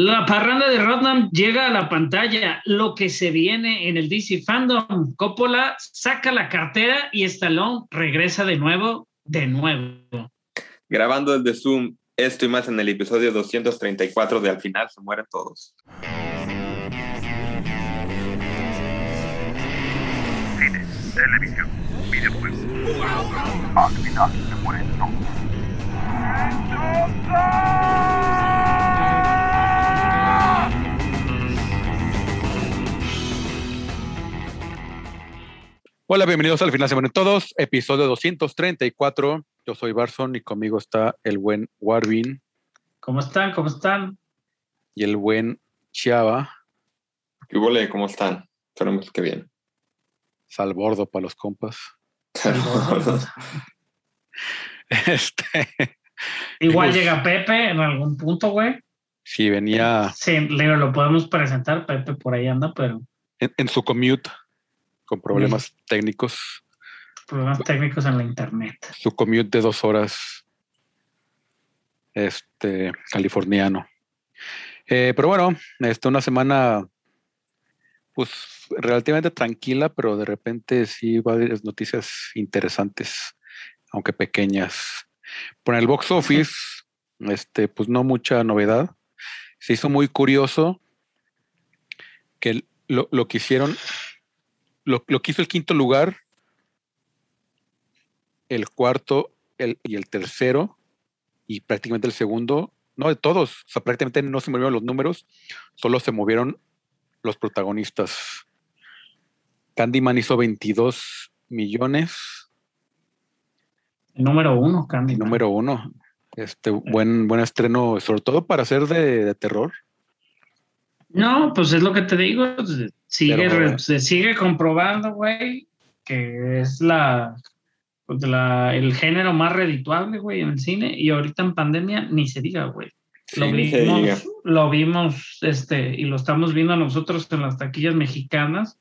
La parranda de Rodnam llega a la pantalla. Lo que se viene en el DC Fandom. Coppola saca la cartera y Stallone regresa de nuevo, de nuevo. Grabando desde Zoom, esto y más en el episodio 234 de Al final se mueren todos. Cine, televisión, videojuegos. Al final se mueren todos. Hola, bienvenidos al final se mueren todos, episodio 234. Yo soy Barson y conmigo está el buen Warvin ¿Cómo están? ¿Cómo están? y el buen Chiava, ¿Qué huele? ¿Cómo están? Esperemos que bien. salbordo para los compas. Este, Igual llega Pepe en algún punto, güey. sí, venía Sí, lo podemos presentar. Pepe por ahí anda, pero en, en su commute con problemas técnicos, problemas técnicos en la internet. su commute de dos horas, este, californiano. Eh, pero bueno, este, una semana, pues relativamente tranquila, pero de repente sí varias noticias interesantes, aunque pequeñas. Por el box office, este, pues no mucha novedad. Se hizo muy curioso que lo, lo que hicieron, lo, lo que hizo el quinto lugar, el cuarto el, y el tercero, y prácticamente el segundo, no de todos, o sea, prácticamente no se movieron los números, solo se movieron los protagonistas. Candyman hizo 22 millones, El número uno, Candy. el número uno. Este buen, buen estreno, sobre todo para ser de, de terror. No, pues es lo que te digo. Sigue, Pero- se sigue comprobando, güey, que es la, pues, la- el género más redituable, güey, en el cine. Y ahorita en pandemia ni se diga, güey. Sí, Lo se diga. vimos, lo vimos, este, y lo estamos viendo nosotros en las taquillas mexicanas,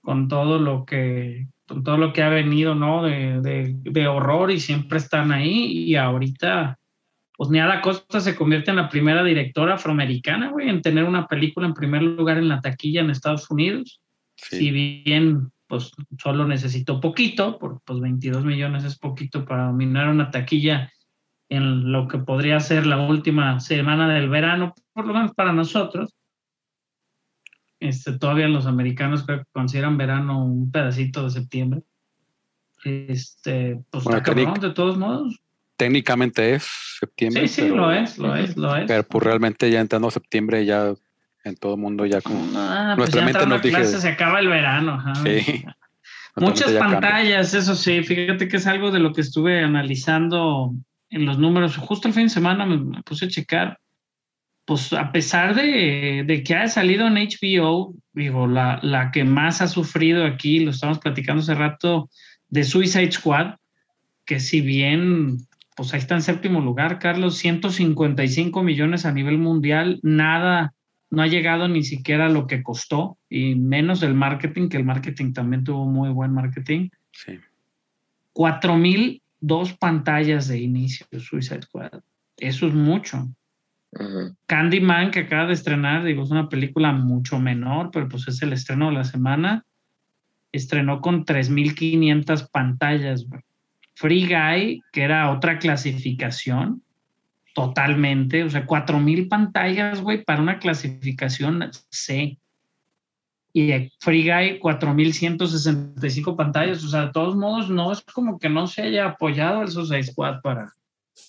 con todo lo que, con todo lo que ha venido, ¿no? De, de- de horror y siempre están ahí. Y ahorita, pues Neada Costa se convierte en la primera directora afroamericana, güey, en tener una película en primer lugar en la taquilla en Estados Unidos. Sí. Si bien, pues solo necesitó poquito, por, pues 22 millones es poquito para dominar una taquilla en lo que podría ser la última semana del verano, por lo menos para nosotros. Este, todavía los americanos creo que consideran verano un pedacito de septiembre. Este, pues Bueno, está cabrón, técnic- de todos modos. Técnicamente es septiembre. Sí, sí, pero, lo es, lo es, lo es. Pero pues realmente ya entrando septiembre, ya en todo el mundo ya como... Ah, pues nuestra ya mente nos dije- clase se acaba el verano. Sí. Muchas cambia. pantallas, eso sí, fíjate que es algo de lo que estuve analizando en los números. Justo el fin de semana me, puse a checar. Pues a pesar de, de que haya salido en HBO, digo, la, la que más ha sufrido aquí, lo estamos platicando hace rato, de Suicide Squad, que si bien, pues ahí está en séptimo lugar, Carlos, 155 millones a nivel mundial, nada, no ha llegado ni siquiera a lo que costó, y menos el marketing, que el marketing también tuvo muy buen marketing. Sí. 4002 pantallas de inicio de Suicide Squad. Eso es mucho. Candyman, que acaba de estrenar, digo, es una película mucho menor, pero pues es el estreno de la semana. Estrenó con 3.500 pantallas. güey. Free Guy, que era otra clasificación, totalmente, o sea, 4.000 pantallas, güey, para una clasificación C. Y eh, Free Guy, 4.165 pantallas, o sea, de todos modos, no es como que no se haya apoyado el Suicide Squad para...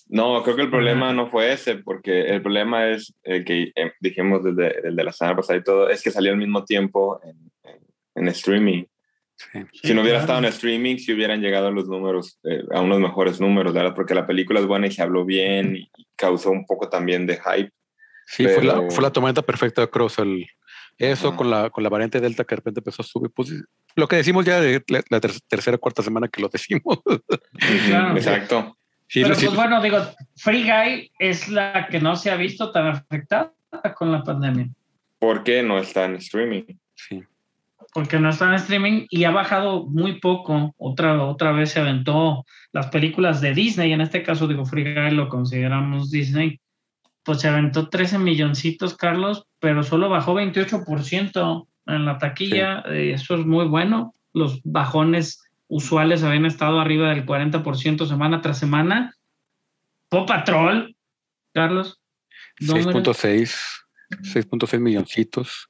No, creo que el problema no fue ese, porque el problema es el que eh, dijimos desde, desde la semana pasada y todo, es que salió al mismo tiempo en, en- en streaming. Sí. si no hubiera estado en streaming, si hubieran llegado los números, eh, a unos mejores números, ¿verdad? Porque la película es buena y se habló bien y causó un poco también de hype. Sí, fue, la, Pero- fue la tormenta perfecta de Cross. El, eso Ajá. con la, con la variante Delta que de repente empezó a subir. Pues, lo que decimos ya de la, la ter- tercera o cuarta semana que lo decimos. claro. Exacto. Sí, Pero sí, pues bueno, digo, Free Guy es la que no se ha visto tan afectada con la pandemia, ¿Por qué no está en streaming? sí. Porque no está en streaming y ha bajado muy poco. Otra, otra vez se aventó las películas de Disney, en este caso digo Free Guy lo consideramos Disney, pues se aventó 13 milloncitos, Carlos, pero solo bajó 28% en la taquilla. eh, Eso es muy bueno. Los bajones usuales habían estado arriba del 40% semana tras semana. Paw Patrol, Carlos. números. 6.6, 6.6 milloncitos.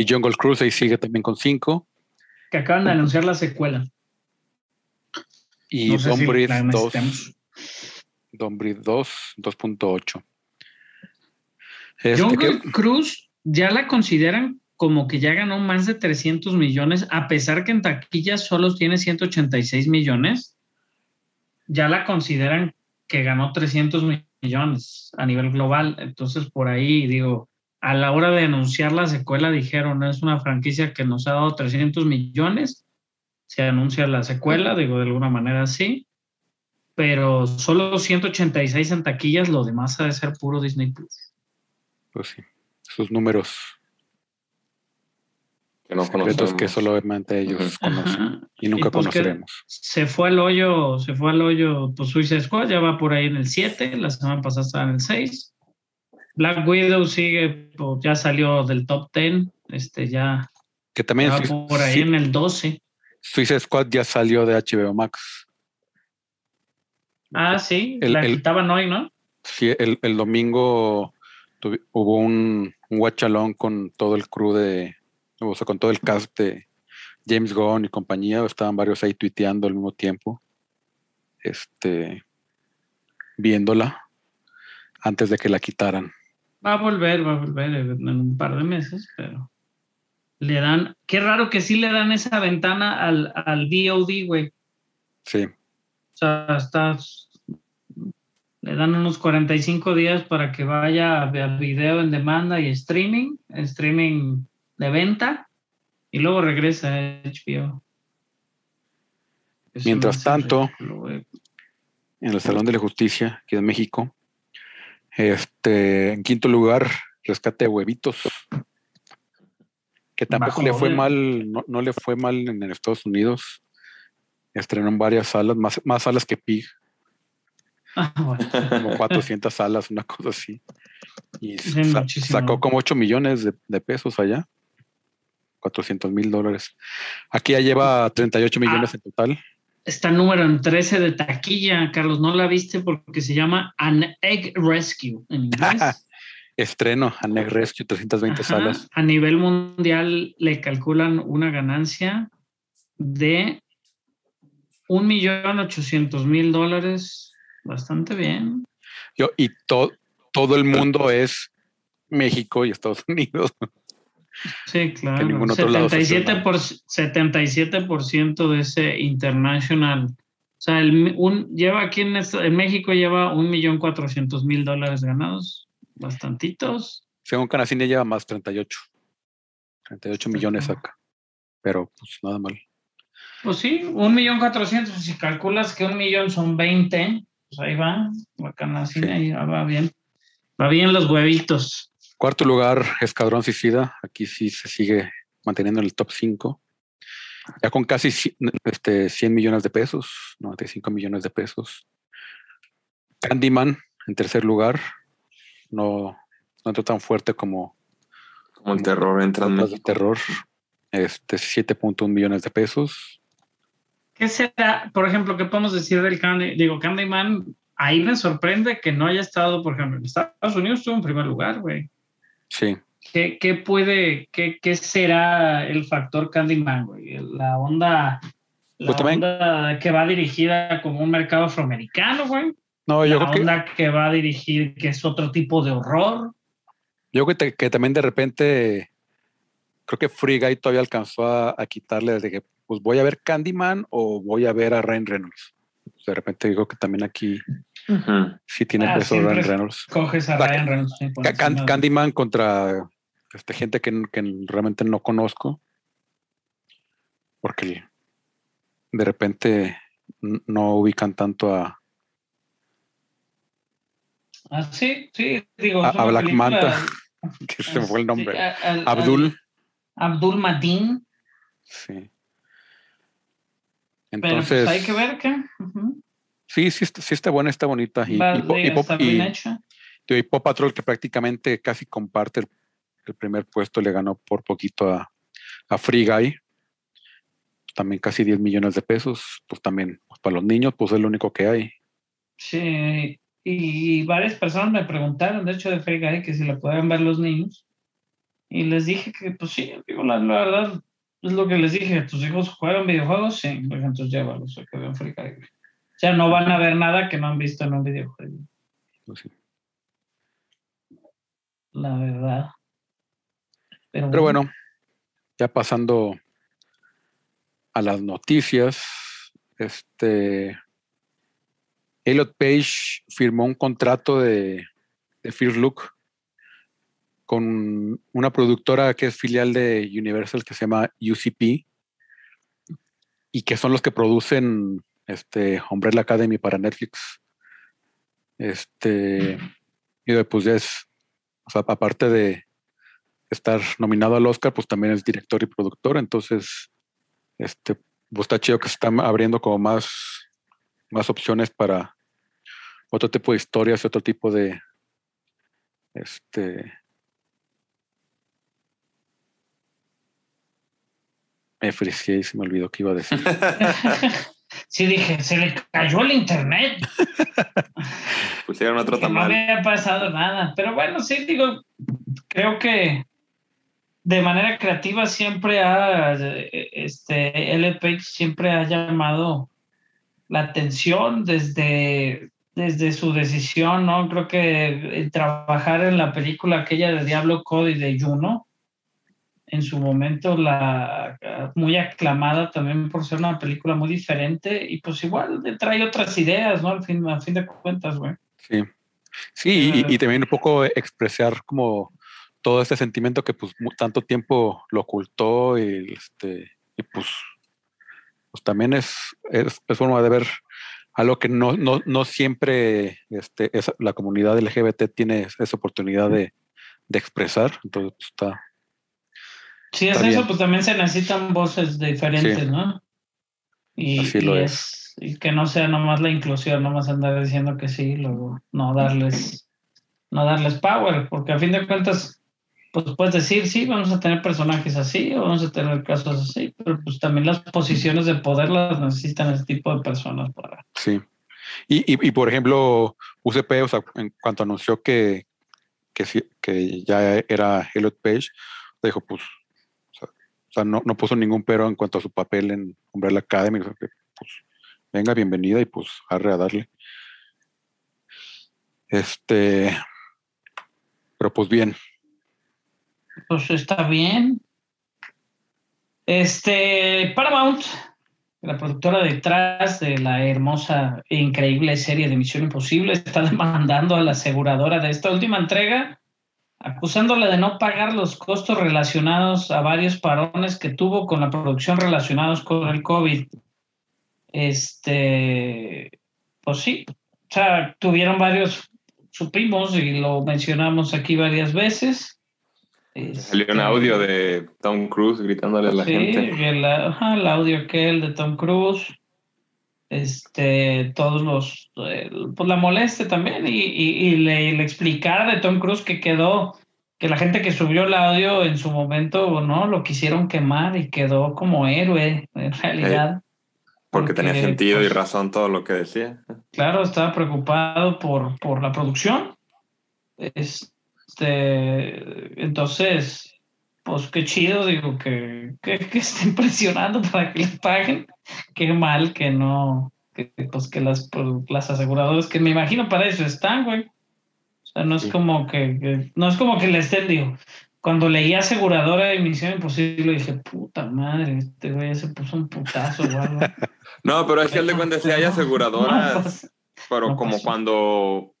Y Jungle Cruise ahí sigue también con 5. Que acaban de anunciar la secuela. Y No sé Don si Breed la 2, necesitemos. Don Breed 2, 2.8. Este, Jungle que- Cruise ya la consideran como que ya ganó más de 300 millones, a pesar que en taquilla solo tiene 186 millones, ya la consideran que ganó 300 millones a nivel global. Entonces, por ahí digo, a la hora de anunciar la secuela dijeron, es una franquicia que nos ha dado 300 millones, se anuncia la secuela, digo, de alguna manera sí, pero solo 186 en taquillas, lo demás ha de ser puro Disney Plus. pues sí, sus números Que no secretos conocemos. que solamente ellos conocen y nunca Y pues conoceremos. Se fue al hoyo, se fue al hoyo, pues Suicide Squad ya va por ahí en el 7, la semana pasada estaba en el 6. Black Widow sigue, pues, ya salió del top 10, este ya, Que también va por ahí en el 12. Suicide Squad ya salió de HBO Max. Ah, sí, El- la el- quitaban hoy, ¿no? Sí, el, el domingo hubo un, un guachalón con todo el crew de, o sea, con todo el cast de James Gunn y compañía. Estaban varios ahí tuiteando al mismo tiempo, este, viéndola antes de que la quitaran. Va a volver, va a volver en un par de meses, pero le dan, qué raro que sí le dan esa ventana al, al VOD, güey. Sí, O sea, estás. Le dan unos 45 días para que vaya a ver video en demanda y streaming, streaming de venta, y luego regresa a HBO. Eso Mientras tanto, en el Salón de la Justicia, aquí en México. Este, en quinto lugar, Rescate de Huevitos. Que tampoco le fue mal, no, no le fue mal en, en Estados Unidos. Estrenó en varias salas, más, más salas que Pig, Ah, bueno. como 400 salas, una cosa así. Y Sí, sa- muchísimo. sacó como 8 millones de, de pesos allá. 400 mil dólares. Aquí ya lleva 38 millones Ah. en total. Está número en 13 de taquilla, Carlos. No la viste porque se llama An Egg Rescue en inglés. Estreno a Next Rescue, 320 Ajá. salas. A nivel mundial le calculan una ganancia de un millón ochocientos mil dólares. Bastante bien. Yo, y to- todo el mundo es México y Estados Unidos. Sí, claro. ningún otro lado se 77%, por, 77% de ese international. O sea, el, un, lleva aquí en, México lleva un millón cuatrocientos mil dólares ganados. Bastantitos. Según Canacine lleva más 38. 38 millones acá. Pero pues nada mal. Pues sí, un millón cuatrocientos. Si calculas que un millón son 20, pues ahí va. La canacina Sí. ahí va bien. Va bien los huevitos. Cuarto lugar, Escuadrón Suicida. Aquí sí se sigue manteniendo en el top 5. Ya con casi este, 100 millones de pesos, 95 millones de pesos. Candyman en tercer lugar. No, no entró tan fuerte como Como el terror entra en México. terror. Este, 7.1 millones de pesos. ¿Qué será, por ejemplo, qué podemos decir del Candy? Digo, Candyman, ahí me sorprende que no haya estado, por ejemplo, en Estados Unidos estuvo en primer lugar, güey. Sí. ¿Qué, qué puede, qué, qué será el factor Candyman, güey? La onda, la Pues onda que va dirigida como un mercado afroamericano, güey. No, yo la creo onda que va a dirigir que es otro tipo de horror. Yo creo que, que también de repente, creo que Free Guy todavía alcanzó a, a quitarle de que, pues voy a ver Candyman o voy a ver a Ryan Reynolds. De repente digo que también aquí Sí tiene Ah, peso Ryan Reynolds. Coges a Ryan Reynolds. Can- Candyman contra este, gente que, que realmente no conozco. Porque de repente no ubican tanto a, Ah, sí, sí, digo. a- Black película- Manta, que se me fue el Sí, nombre. a- Abdul. Abdul Mateen. Sí. Pero Entonces, pues hay que ver qué. Ujú. Sí, sí, está- sí está buena, está bonita. Y, Pop Patrol, que prácticamente casi comparte el, el primer puesto, le ganó por poquito a, a Free Guy. También casi 10 millones de pesos. Pues también, pues para los niños, pues es lo único que hay. Sí, y varias personas me preguntaron, de hecho, de Free Guy, que si la pueden ver los niños. Y les dije que, pues sí, digo, la, la verdad, es lo que les dije. ¿Tus hijos juegan videojuegos? Sí, pues entonces llévalos a que vean Free Guy. Sea, no van a ver nada que no han visto en un videojuego. Pues sí. La verdad. Pero, Pero bueno, ya pasando a las noticias, este Elliot Page firmó un contrato de, de First Look con una productora que es filial de Universal que se llama UCP y que son los que producen este Umbrella Academy para Netflix. Este y pues ya es o sea, aparte de estar nominado al Oscar, pues también es director y productor, entonces este pues está chido que se están abriendo como más más opciones para otro tipo de historias, otro tipo de este me frisé y se me olvidó que iba a decir. sí dije, se le cayó el internet. Pusieron otro que no tamal. había pasado nada. Pero bueno, sí, digo, creo que de manera creativa siempre ha, este, L. Page siempre ha llamado la atención desde, desde su decisión, ¿no? Creo que el trabajar en la película aquella de Diablo Cody de Juno, en su momento la muy aclamada también por ser una película muy diferente y pues igual trae otras ideas, ¿no? Al fin, a fin de cuentas, güey. Sí, sí, y, también un poco expresar como todo este sentimiento que pues tanto tiempo lo ocultó y, este, y pues, pues también es, es, forma de ver algo que no, no, no siempre este, es, la comunidad LGBT tiene esa oportunidad de, de expresar, entonces pues, está... Sí, es eso, pues también se necesitan voces diferentes, sí. ¿no? Y, Así lo y es. Y que no sea nomás la inclusión, nomás andar diciendo que sí, luego no darles, no darles power, porque a fin de cuentas, pues puedes decir, sí, vamos a tener personajes así, o vamos a tener casos así, pero pues también las posiciones de poder las necesitan ese tipo de personas para. Sí. Y, y, y por ejemplo, UCP, o sea, en cuanto anunció que, que, que ya era Elliot Page, dijo, pues, o sea, no, no, puso ningún pero en cuanto a su papel en Umbrella Academy. O sea, que, pues, venga, bienvenida y pues arre a darle. Este, pero pues bien. Pues está bien. Este, Paramount, la productora detrás de la hermosa e increíble serie de Misión Imposible, está demandando a la aseguradora de esta última entrega acusándola de no pagar los costos relacionados a varios parones que tuvo con la producción relacionados con el COVID. Este, pues sí, o sea, tuvieron varios, supimos y lo mencionamos aquí varias veces. Este, Salió un audio de Tom Cruise gritándole a la sí, gente. El, ajá, el audio aquel de Tom Cruise este, todos los, eh, pues la moleste también y, y, y le, le, explicar de Tom Cruise que quedó, que la gente que subió el audio en su momento, ¿no? Lo quisieron quemar y quedó como héroe, en realidad. Porque, porque, tenía sentido pues, y razón todo lo que decía. Claro, estaba preocupado por, por la producción. Este, entonces, pues qué chido, digo, que, que, que estén presionando para que les paguen. Qué mal que no, que, pues que las, las aseguradoras, que me imagino para eso están, güey. O sea, no es sí. como que, que, no es como que le estén, digo, cuando leí aseguradora de Misión Imposible dije, puta madre, este güey se puso un putazo o algo. no, pero es que al de cuenta si hay aseguradoras, no, pues, pero no como pasó. cuando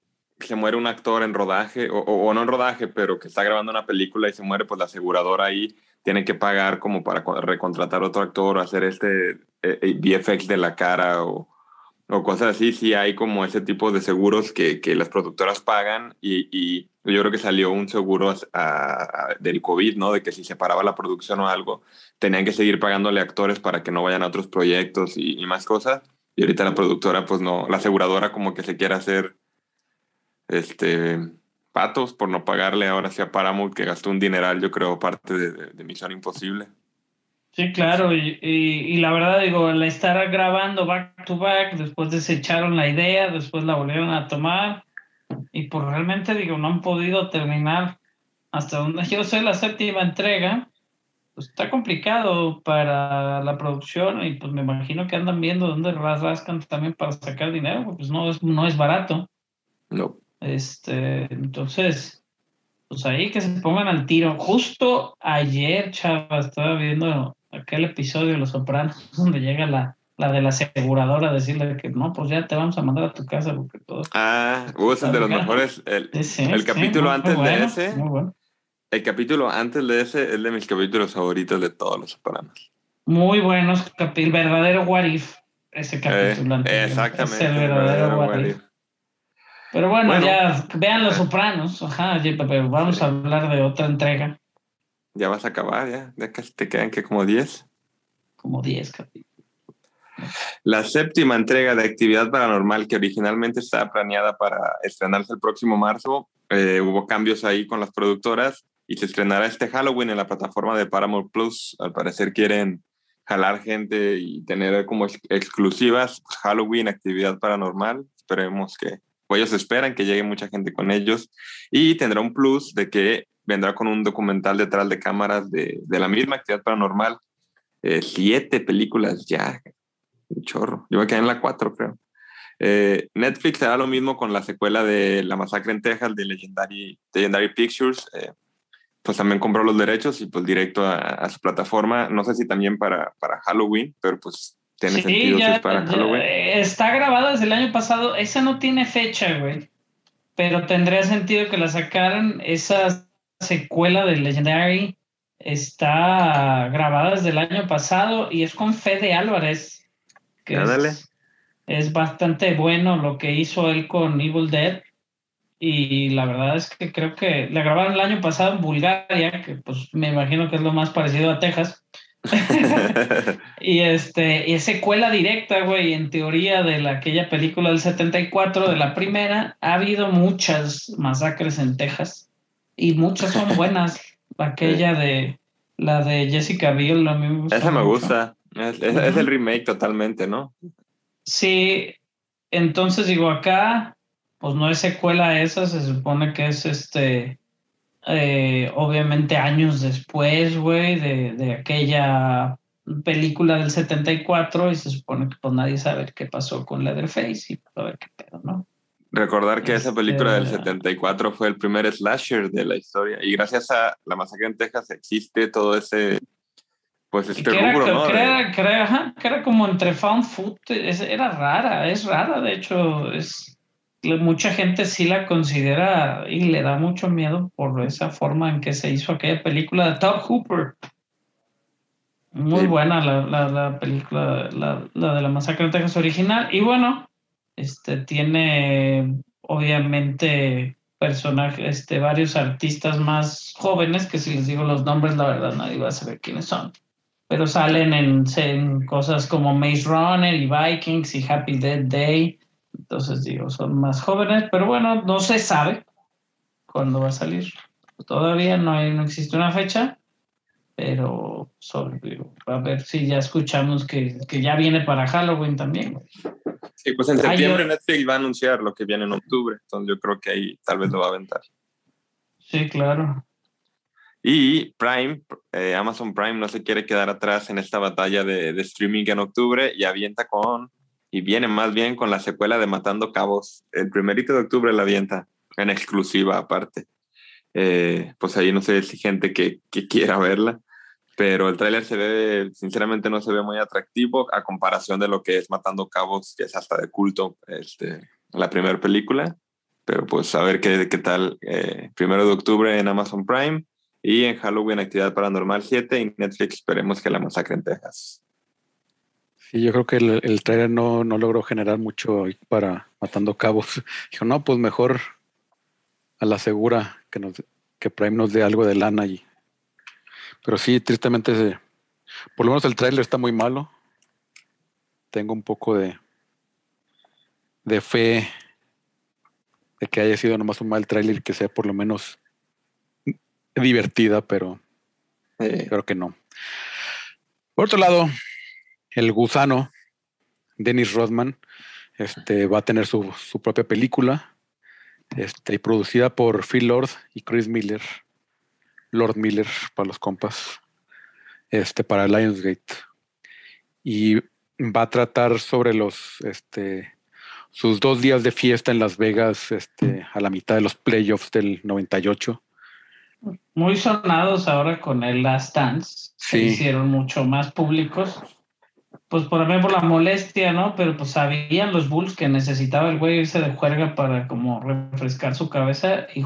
se muere un actor en rodaje, o, o, o, no en rodaje, pero que está grabando una película y se muere, pues la aseguradora ahí tiene que pagar como para recontratar otro actor o hacer este eh, VFX de la cara o, o, cosas así. Sí hay como ese tipo de seguros que, que las productoras pagan y, y, yo creo que salió un seguro a, a, del COVID, ¿no? De que si se paraba la producción o algo, tenían que seguir pagándole actores para que no vayan a otros proyectos y, y más cosas. Y ahorita la productora, pues no, la aseguradora como que se quiere hacer este patos por no pagarle ahora sí a Paramount, que gastó un dineral, yo creo, parte de, de, Misión Imposible. Sí, claro, y, y, la verdad digo, la estar grabando back to back, después desecharon la idea, después la volvieron a tomar, y pues realmente digo, no han podido terminar hasta donde yo sé la séptima entrega, pues está complicado para la producción y pues me imagino que andan viendo dónde rascan también para sacar dinero, pues no es, no es barato. No. Este, entonces, pues ahí que se pongan al tiro. Justo ayer, chava, estaba viendo aquel episodio de Los Sopranos donde llega la, la de la aseguradora a decirle que no, pues ya te vamos a mandar a tu casa porque todo. Ah, uh, es de los mejores. El, el capítulo antes de ese. El capítulo antes de ese es de mis capítulos favoritos de todos los Sopranos. Muy buenos, el verdadero What If, ese eh, capítulo. exactamente. el verdadero, What, if. Pero bueno, ya vean los Sopranos, ajá, pero vamos a hablar de otra entrega. Ya vas a acabar, ya, ya casi te quedan que como 10. Como 10 capítulos. La séptima entrega de Actividad Paranormal, que originalmente estaba planeada para estrenarse el próximo marzo, eh, hubo cambios ahí con las productoras y se estrenará este Halloween en la plataforma de Paramount Plus. Al parecer quieren jalar gente y tener como exclusivas pues, Halloween, Actividad Paranormal. Esperemos que, ellos esperan que llegue mucha gente con ellos y tendrá un plus de que vendrá con un documental detrás de cámaras de, de la misma actividad paranormal. Eh, siete películas ya, un chorro. Yo me quedé en la cuatro, creo. Eh, Netflix hará lo mismo con la secuela de La Masacre en Texas de Legendary, Legendary Pictures. Eh, pues también compró los derechos y pues directo a, su plataforma. No sé si también para, para Halloween, pero pues tiene sentido si es para Halloween. Está grabada desde el año pasado. Esa no tiene fecha, güey. Pero tendría sentido que la sacaran. Esa secuela de Legendary está grabada desde el año pasado y es con Fede Álvarez es, bastante bueno lo que hizo él con Evil Dead. Y la verdad es que creo que la grabaron el año pasado en Bulgaria, que pues me imagino que es lo más parecido a Texas. y este, y es secuela directa, güey, en teoría de la, aquella película del 74, de la primera, ha habido muchas masacres en Texas y muchas son buenas. Aquella de la de Jessica Biel, a mí Esa me gusta. Es, el remake totalmente, ¿no? Sí, entonces digo, acá, pues no es secuela esa, se supone que es este, eh, obviamente años después, güey, de, de, aquella película del 74 y se supone que pues nadie sabe qué pasó con Leatherface y a ver qué pedo, ¿no? Recordar que esa película del 74 este, fue el primer slasher de la historia y gracias a La Masacre en Texas existe todo ese pues este rubro, ¿no? Que era, que era, como entre found food, era rara, es rara, de hecho, es mucha gente sí la considera y le da mucho miedo por esa forma en que se hizo aquella película de Top Hooper. Muy buena la, la, película, la, la, de la masacre de Texas original. Y bueno, este tiene obviamente personajes, este, varios artistas más jóvenes, que si les digo los nombres, la verdad nadie va a saber quiénes son pero salen en, cosas como Maze Runner y Vikings y Happy Dead Day. Entonces, digo, son más jóvenes, pero bueno, no se sabe cuándo va a salir. Todavía no, hay, no existe una fecha, pero a ver si ya escuchamos que, ya viene para Halloween también. Sí, pues en septiembre Netflix va a anunciar lo que viene en octubre, entonces yo creo que ahí tal vez lo va a aventar. Sí, claro. Y Prime, eh, Amazon Prime no se quiere quedar atrás en esta batalla de, streaming en octubre y avienta con, y viene más bien con la secuela de Matando Cabos. El primerito de octubre la avienta, en exclusiva aparte. Eh, pues ahí no sé si gente que, que quiera verla, pero el tráiler se ve, sinceramente no se ve muy atractivo a comparación de lo que es Matando Cabos, que es hasta de culto, este, la primera película. Pero pues a ver qué, qué tal. Eh, primero de octubre en Amazon Prime y en Halloween Actividad Paranormal 7 y Netflix esperemos que la masacre en Texas. Sí, yo creo que el, el trailer no, no, logró generar mucho para Matando Cabos. Dijo, no, pues mejor a la segura que, nos, que Prime nos dé algo de lana. Y, pero sí, tristemente, por lo menos el trailer está muy malo. Tengo un poco de, de fe de que haya sido nomás un mal tráiler que sea por lo menos divertida, pero creo que no. Por otro lado, el gusano, Dennis Rodman, este, va a tener su, su propia película, este, producida por Phil Lord y Chris Miller. Lord Miller para los compas, este, para Lionsgate. Y va a tratar sobre los, este, sus dos días de fiesta en Las Vegas, este, a la mitad de los playoffs del 98. Muy sonados ahora con el Last Dance. Se hicieron mucho más públicos pues por ejemplo la molestia, ¿no? Pero pues sabían los Bulls que necesitaba el güey irse de juerga para como refrescar su cabeza y,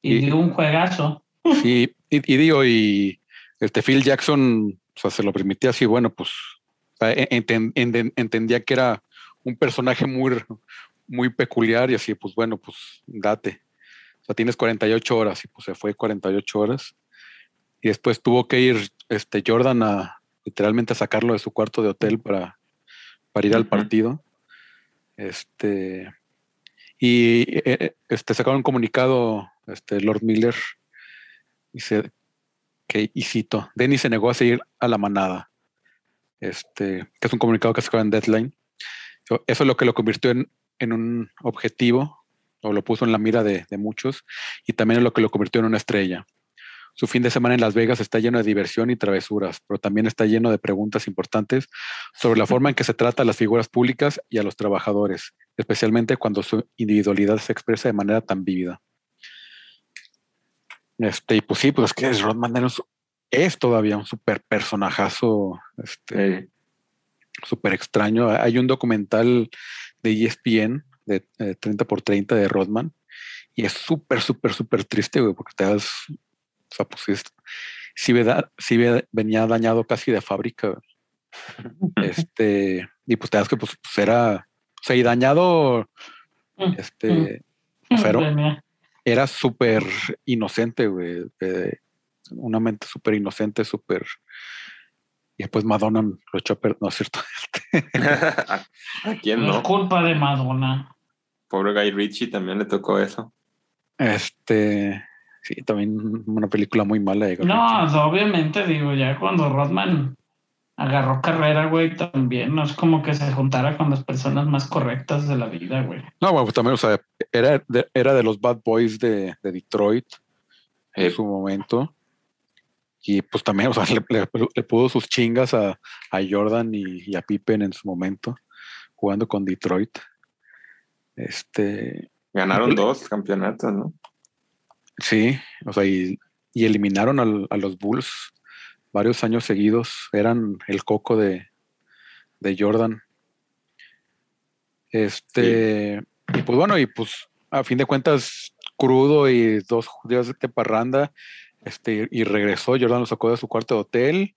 y, dio un juegazo. Sí, y, digo, y este Phil Jackson, o sea, se lo permitía así, bueno, pues e, entendía que era un personaje muy, muy peculiar y así, pues bueno, pues date. O sea, tienes 48 horas y pues se fue 48 horas. Y después tuvo que ir este Jordan a, literalmente a sacarlo de su cuarto de hotel para, para ir al partido. Este, y eh, eh, este, sacaron un comunicado, este, Lord Miller, dice que, y cito, Denny se negó a seguir a la manada. Este, que es un comunicado que sacó en Deadline. Eso es lo que lo convirtió en, en un objetivo, o lo puso en la mira de, de muchos, y también es lo que lo convirtió en una estrella. Su fin de semana en Las Vegas está lleno de diversión y travesuras, pero también está lleno de preguntas importantes sobre la forma en que se trata a las figuras públicas y a los trabajadores, especialmente cuando su individualidad se expresa de manera tan vívida. Este, y pues sí, pues es que Rodman es todavía un súper personajazo, este, súper extraño. Hay un documental de ESPN de 30 por 30 de Rodman y es súper, súper, súper triste, porque te das o sea, pues sí, venía dañado casi de fábrica. este, y pues te das que pues, pues, era, o sea, y dañado, mm, este, mm. pero era súper inocente, güey. una mente súper inocente, súper. Y después Madonna lo echó a perder, ¿no es cierto? ¿A quién no? Es culpa de Madonna. Pobre Guy Ritchie también le tocó eso. Este. Sí, también una película muy mala. no, obviamente, digo, ya cuando Rodman agarró carrera, güey, también no es como que se juntara con las personas más correctas de la vida, güey. No, bueno, pues también, o sea, era de, era de los bad boys de, Detroit en su momento. Y pues también, o sea, le, pudo sus chingas a, Jordan y, a Pippen en su momento, jugando con Detroit. Este. Ganaron dos campeonatos, ¿no? Sí, o sea, y, eliminaron a los Bulls varios años seguidos. Eran el coco de, Jordan. Este, y pues bueno, y pues a fin de cuentas, crudo y dos días de parranda, este, y regresó, Jordan lo sacó de su cuarto de hotel,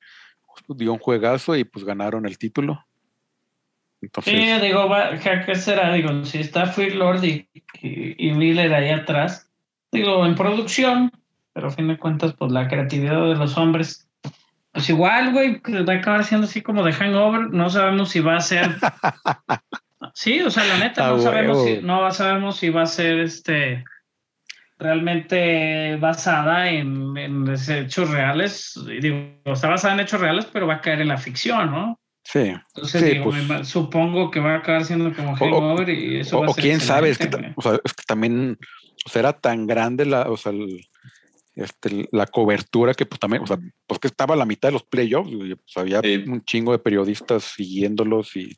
dio un juegazo y pues ganaron el título. Entonces, sí, digo, ¿qué será? Digo, si está Free Lord y, y Miller ahí atrás, digo, en producción, pero a fin de cuentas, pues la creatividad de los hombres, pues igual, güey, va a acabar siendo así como de hangover, no sabemos si va a ser... sí, o sea, la neta, no sabemos, si, no sabemos si va a ser este realmente basada en, hechos reales, digo, está basada en hechos reales, pero va a caer en la ficción, ¿no? Sí. Entonces, digo, pues supongo que va a acabar siendo como hangover y eso va a ser. O quién sabe, es que, o sea, es que también o sea, era tan grande la, o sea, este, la cobertura que pues también, o sea, pues que estaba a la mitad de los playoffs, pues, había un chingo de periodistas siguiéndolos y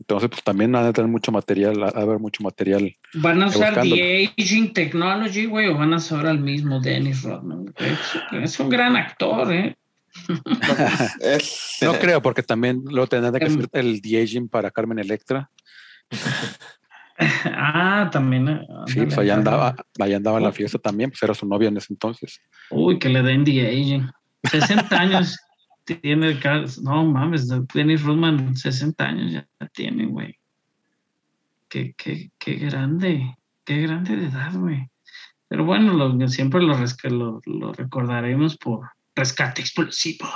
entonces pues también van a tener mucho material, a haber mucho material. ¿Van a usar The Aging Technology, güey, o van a usar al mismo Dennis Rodman? Es, un gran actor, ¿eh? No creo, porque también lo tendrá que hacer em. el The Aging para Carmen Electra. ah, también. Eh, sí, pues allá andaba, allá andaba en la fiesta también, pues era su novia en ese entonces. Uy, que le den the aging. 60 años tiene, no mames, Dennis Rodman, 60 años ya tiene, güey. Qué, qué, qué grande, qué grande de edad, güey. Pero bueno, lo, siempre lo, lo, lo recordaremos por rescate explosivo.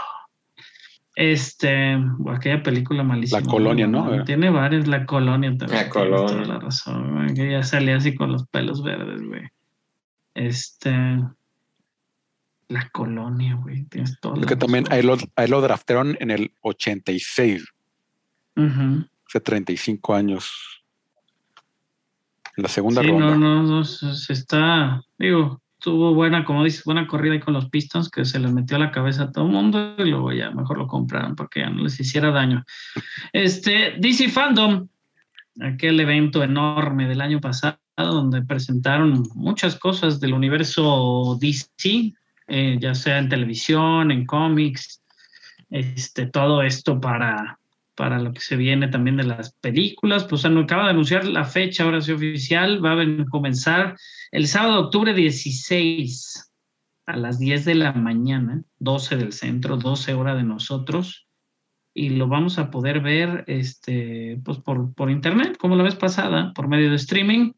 Este, aquella película malísima. La colonia, ¿no? Tiene varias, la colonia también. La colonia. Toda la razón, güey, que ya salía así con los pelos verdes, güey. Este. La colonia, güey. Tienes todo. Porque también ahí lo, ahí lo draftearon en el 86, hace 35 años. En la segunda sí, ronda. no, no, no, se está, digo, tuvo buena, como dices, buena corrida ahí con los Pistons, que se les metió a la cabeza a todo el mundo y luego ya mejor lo compraron porque ya no les hiciera daño. Este, DC Fandom, aquel evento enorme del año pasado donde presentaron muchas cosas del universo DC, eh, ya sea en televisión, en cómics, este, todo esto para, para lo que se viene también de las películas. Pues acaba de anunciar la fecha, ahora sí oficial, va a comenzar el sábado de octubre 16 a las 10 de la mañana, 12 del centro, 12 hora de nosotros. Y lo vamos a poder ver este, pues por, por internet, como la vez pasada, por medio de streaming.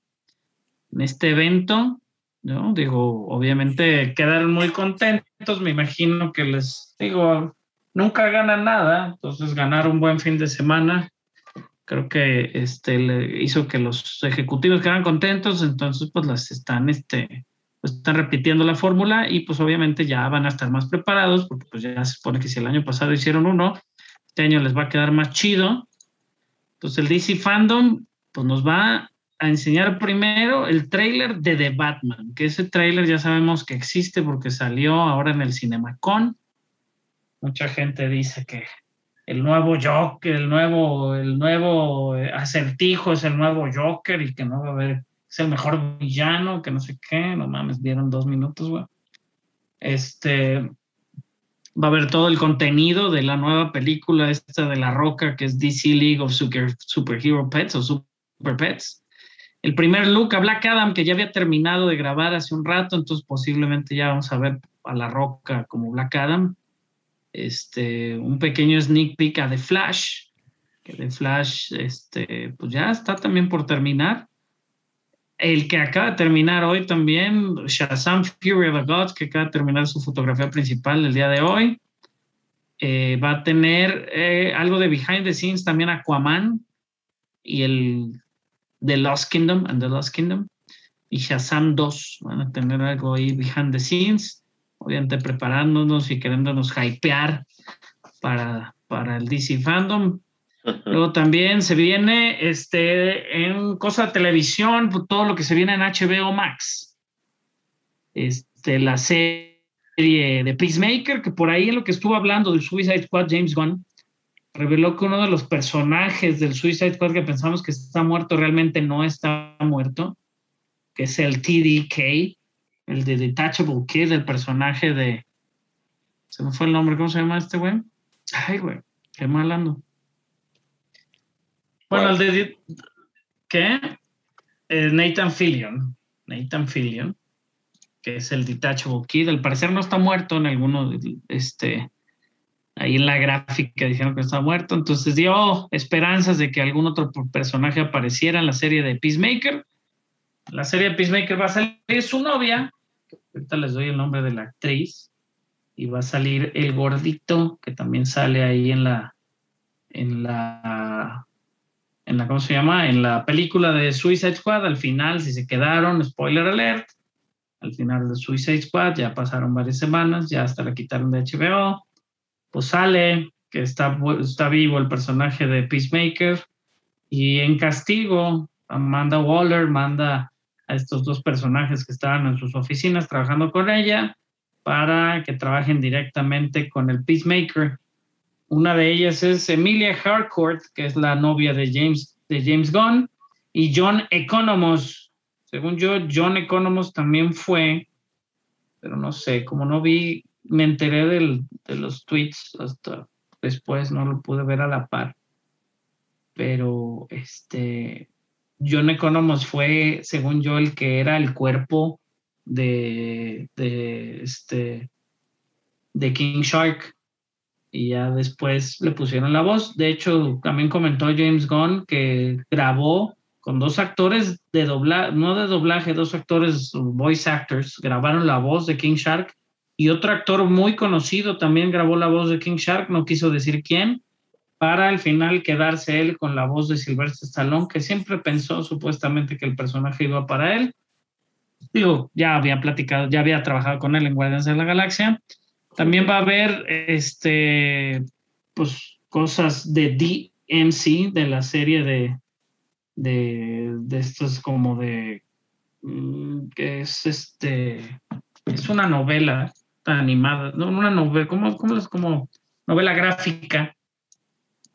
En este evento, ¿no? Digo, obviamente quedaron muy contentos, me imagino que les digo, nunca ganan nada, entonces ganar un buen fin de semana creo que este hizo que los ejecutivos quedaran contentos, entonces pues las están este pues, están repitiendo la fórmula y pues obviamente ya van a estar más preparados porque pues ya se supone que si el año pasado hicieron uno, este año les va a quedar más chido. Entonces el DC Fandom pues nos va a enseñar primero el tráiler de The Batman, que ese tráiler ya sabemos que existe porque salió ahora en el Cinemacon. Mucha gente dice que el nuevo Joker, el nuevo, el nuevo eh, acertijo es el nuevo Joker y que no va a haber, es el mejor villano, que no sé qué, no mames, vieron dos minutos, güey. Este, va a haber todo el contenido de la nueva película esta de La Roca, que es DC League of Super, Superhero Pets o Super Pets. El primer look a Black Adam, que ya había terminado de grabar hace un rato, entonces posiblemente ya vamos a ver a La Roca como Black Adam este, un pequeño sneak peek a The Flash, que The Flash, este, pues ya está también por terminar. El que acaba de terminar hoy también, Shazam Fury of the Gods, que acaba de terminar su fotografía principal el día de hoy. Eh, va a tener eh, algo de behind the scenes también Aquaman y el The Lost Kingdom and The Lost Kingdom y Shazam 2 van a tener algo ahí behind the scenes obviamente preparándonos y queriéndonos hypear para, para el DC Fandom. Luego también se viene este, en cosa de televisión, todo lo que se viene en HBO Max. Este, la serie de Peacemaker, que por ahí en lo que estuvo hablando del Suicide Squad, James Gunn, reveló que uno de los personajes del Suicide Squad que pensamos que está muerto realmente no está muerto, que es el TDK, el de Detachable Kid, el personaje de. Se me fue el nombre, ¿cómo se llama este güey? Ay, güey, qué mal ando. Bueno, el de. ¿Qué? Eh, Nathan Fillion. Nathan Fillion, que es el Detachable Kid. Al parecer no está muerto en alguno. de- Este. Ahí en la gráfica dijeron que está muerto. Entonces dio esperanzas de que algún otro personaje apareciera en la serie de Peacemaker. La serie Peacemaker va a salir su novia, ahorita les doy el nombre de la actriz, y va a salir el gordito, que también sale ahí en la, en la, en la, ¿cómo se llama? En la película de Suicide Squad, al final, si se quedaron, spoiler alert, al final de Suicide Squad, ya pasaron varias semanas, ya hasta la quitaron de HBO, pues sale que está, está vivo el personaje de Peacemaker, y en castigo, Amanda Waller manda a estos dos personajes que estaban en sus oficinas trabajando con ella para que trabajen directamente con el Peacemaker. Una de ellas es Emilia Harcourt, que es la novia de James, de James Gunn, y John Economos. Según yo, John Economos también fue, pero no sé, como no vi, me enteré del- de los tweets hasta después, no lo pude ver a la par. Pero este, John Economos fue, según yo, el que era el cuerpo de, de, este, de King Shark. Y ya después le pusieron la voz. De hecho, también comentó James Gunn que grabó con dos actores de doblaje, no de doblaje, dos actores voice actors, grabaron la voz de King Shark y otro actor muy conocido también grabó la voz de King Shark, no quiso decir quién, para al final quedarse él con la voz de Sylvester Stallone, que siempre pensó supuestamente que el personaje iba para él. Digo, ya había platicado, ya había trabajado con él en Guardians de la Galaxia. También va a haber este, pues, cosas de DMC, de la serie de, de, de estos como de, mm, que es este, es una novela animada, no una novela, como, como, es como novela gráfica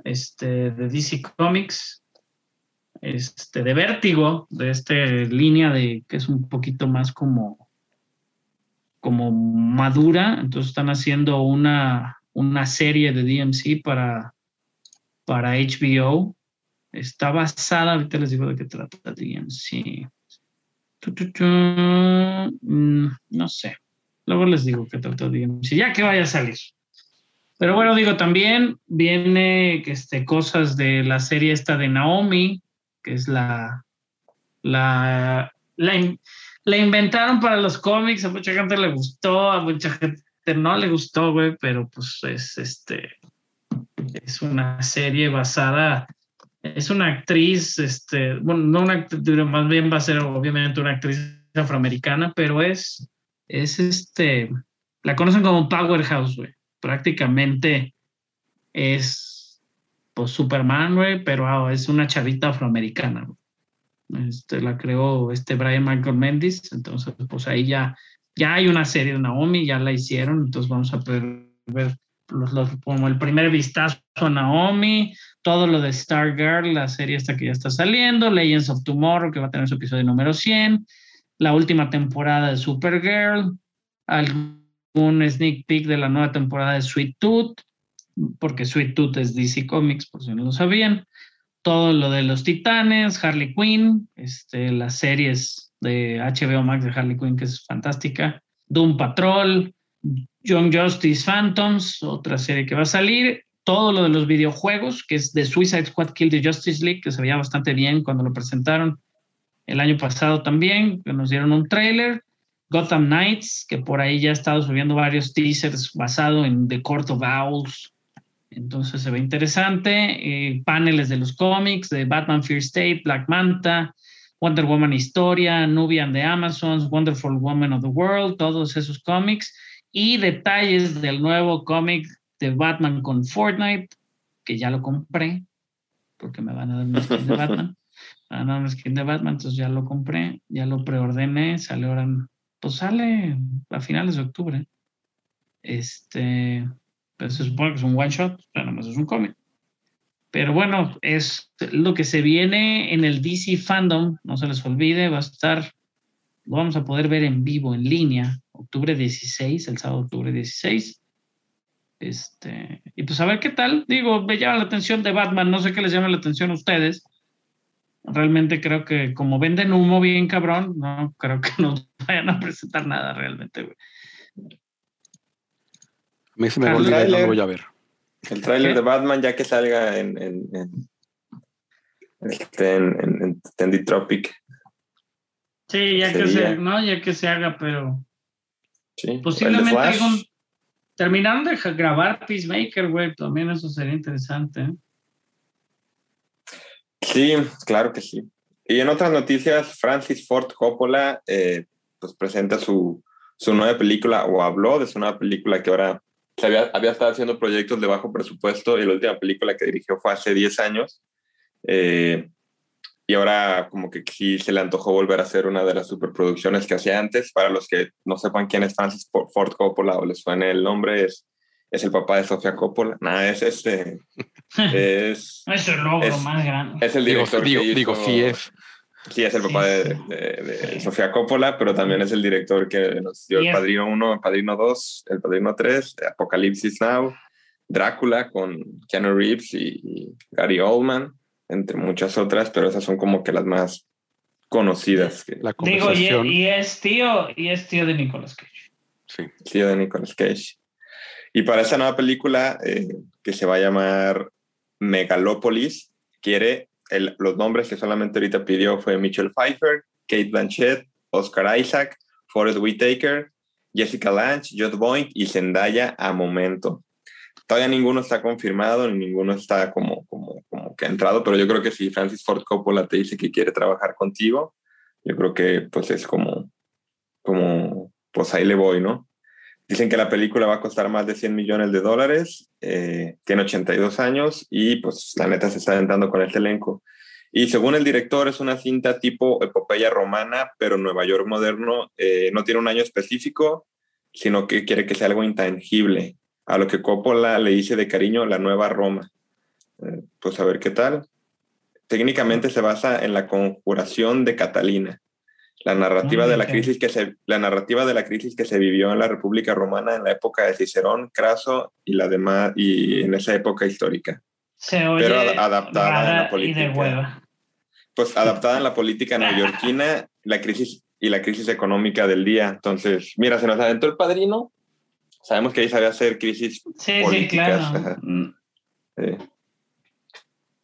este, de DC Comics, este, de Vértigo, de esta línea de que es un poquito más como, como madura. Entonces están haciendo una, una serie de DMC para, para HBO. Está basada, ahorita les digo de qué trata DMC. Mm, no sé. Luego les digo qué trata DMC. Ya que vaya a salir. Pero bueno, digo, también viene este, cosas de la serie esta de Naomi, que es la, la, la, inventaron para los cómics, a mucha gente le gustó, a mucha gente no le gustó, güey, pero pues es este, es una serie basada, es una actriz, este, bueno, no una actriz, más bien va a ser obviamente una actriz afroamericana, pero es, es este, la conocen como Powerhouse, güey prácticamente es pues Superman, güey, pero ah, es una chavita afroamericana. Este, la creó este Brian Michael Mendes, entonces pues ahí ya, ya hay una serie de Naomi, ya la hicieron, entonces vamos a poder ver los, como el primer vistazo a Naomi, todo lo de Stargirl, la serie esta que ya está saliendo, Legends of Tomorrow, que va a tener su episodio número 100, la última temporada de Supergirl, al un sneak peek de la nueva temporada de Sweet Tooth, porque Sweet Tooth es DC Comics, por si no lo sabían. Todo lo de los Titanes, Harley Quinn, este, las series de HBO Max de Harley Quinn, que es fantástica. Doom Patrol, Young Justice Phantoms, otra serie que va a salir. Todo lo de los videojuegos, que es de Suicide Squad Kill the Justice League, que se veía bastante bien cuando lo presentaron el año pasado también, que nos dieron un trailer Gotham Knights, que por ahí ya ha estado subiendo varios teasers basado en The Court of Owls. Entonces se ve interesante. Eh, paneles de los cómics, de Batman Fear State, Black Manta, Wonder Woman Historia, Nubian de Amazon, Wonderful Woman of the World, todos esos cómics. Y detalles del nuevo cómic de Batman con Fortnite, que ya lo compré, porque me van a dar un skin de Batman. Me van a dar un skin de Batman, entonces ya lo compré, ya lo preordené, sale ahora pues sale a finales de octubre. Este, pues se supone que es un one shot, pero no es un cómic. Pero bueno, es lo que se viene en el DC Fandom, no se les olvide, va a estar, lo vamos a poder ver en vivo, en línea, octubre 16, el sábado octubre 16. Este, y pues a ver qué tal. Digo, me llama la atención de Batman, no sé qué les llama la atención a ustedes, realmente creo que como venden humo bien cabrón, no creo que no vayan a presentar nada realmente, güey. A mí se me olvidó, no lo voy a ver. El tráiler de Batman ya que salga en en, en, este, en, en, Tropic. Sí, ya que se, no, ya que se haga, pero sí, posiblemente algún, terminaron de grabar Peacemaker, güey, también eso sería interesante. ¿eh? Sí, claro que sí. Y en otras noticias, Francis Ford Coppola eh, pues presenta su, su, nueva película o habló de su nueva película que ahora se había, había, estado haciendo proyectos de bajo presupuesto y la última película que dirigió fue hace 10 años. Eh, y ahora como que sí se le antojó volver a hacer una de las superproducciones que hacía antes. Para los que no sepan quién es Francis Ford Coppola o les suene el nombre, es es el papá de Sofía Coppola. Nada, es este. Es, es el logro más grande. Es el director. Digo, que digo, sí es. Sí, es el papá de, Sofía Coppola, pero también es el director que nos dio el Padrino 1, el Padrino 2, el Padrino 3, Apocalipsis Now, Drácula con Keanu Reeves y, Gary Oldman, entre muchas otras, pero esas son como que las más conocidas. La Digo, y, es tío, y es tío de Nicolas Cage. Sí. Tío de Nicolas Cage. Y para esa nueva película, eh, que se va a llamar Megalopolis, quiere los nombres que solamente ahorita pidió fue Michelle Pfeiffer, Kate Blanchett, Oscar Isaac, Forrest Whitaker, Jessica Lange, Jod Boyd y Zendaya a momento. Todavía ninguno está confirmado, ni ninguno está como, como, como que ha entrado, pero yo creo que si Francis Ford Coppola te dice que quiere trabajar contigo, yo creo que pues es como, como, pues ahí le voy, ¿no? Dicen que la película va a costar más de 100 millones de dólares, eh, tiene 82 años y pues la neta se está aventando con este elenco. Y según el director es una cinta tipo epopeya romana, pero Nueva York moderno, eh, no tiene un año específico, sino que quiere que sea algo intangible a lo que Coppola le dice de cariño la nueva Roma. Eh, pues a ver qué tal. Técnicamente se basa en la conjuración de Catalina, la narrativa de la crisis que se la narrativa de la crisis que se vivió en la República Romana en la época de Cicerón, Craso y la demás y en esa época histórica. Se oye Pero ad- adaptada en la rara y de política. hueva. Pues adaptada en la política neoyorquina, la crisis y la crisis económica del día. Entonces, mira, se nos aventó el padrino. Sabemos que ahí sabía hacer crisis Sí, sí, políticas, claro. Mm, eh,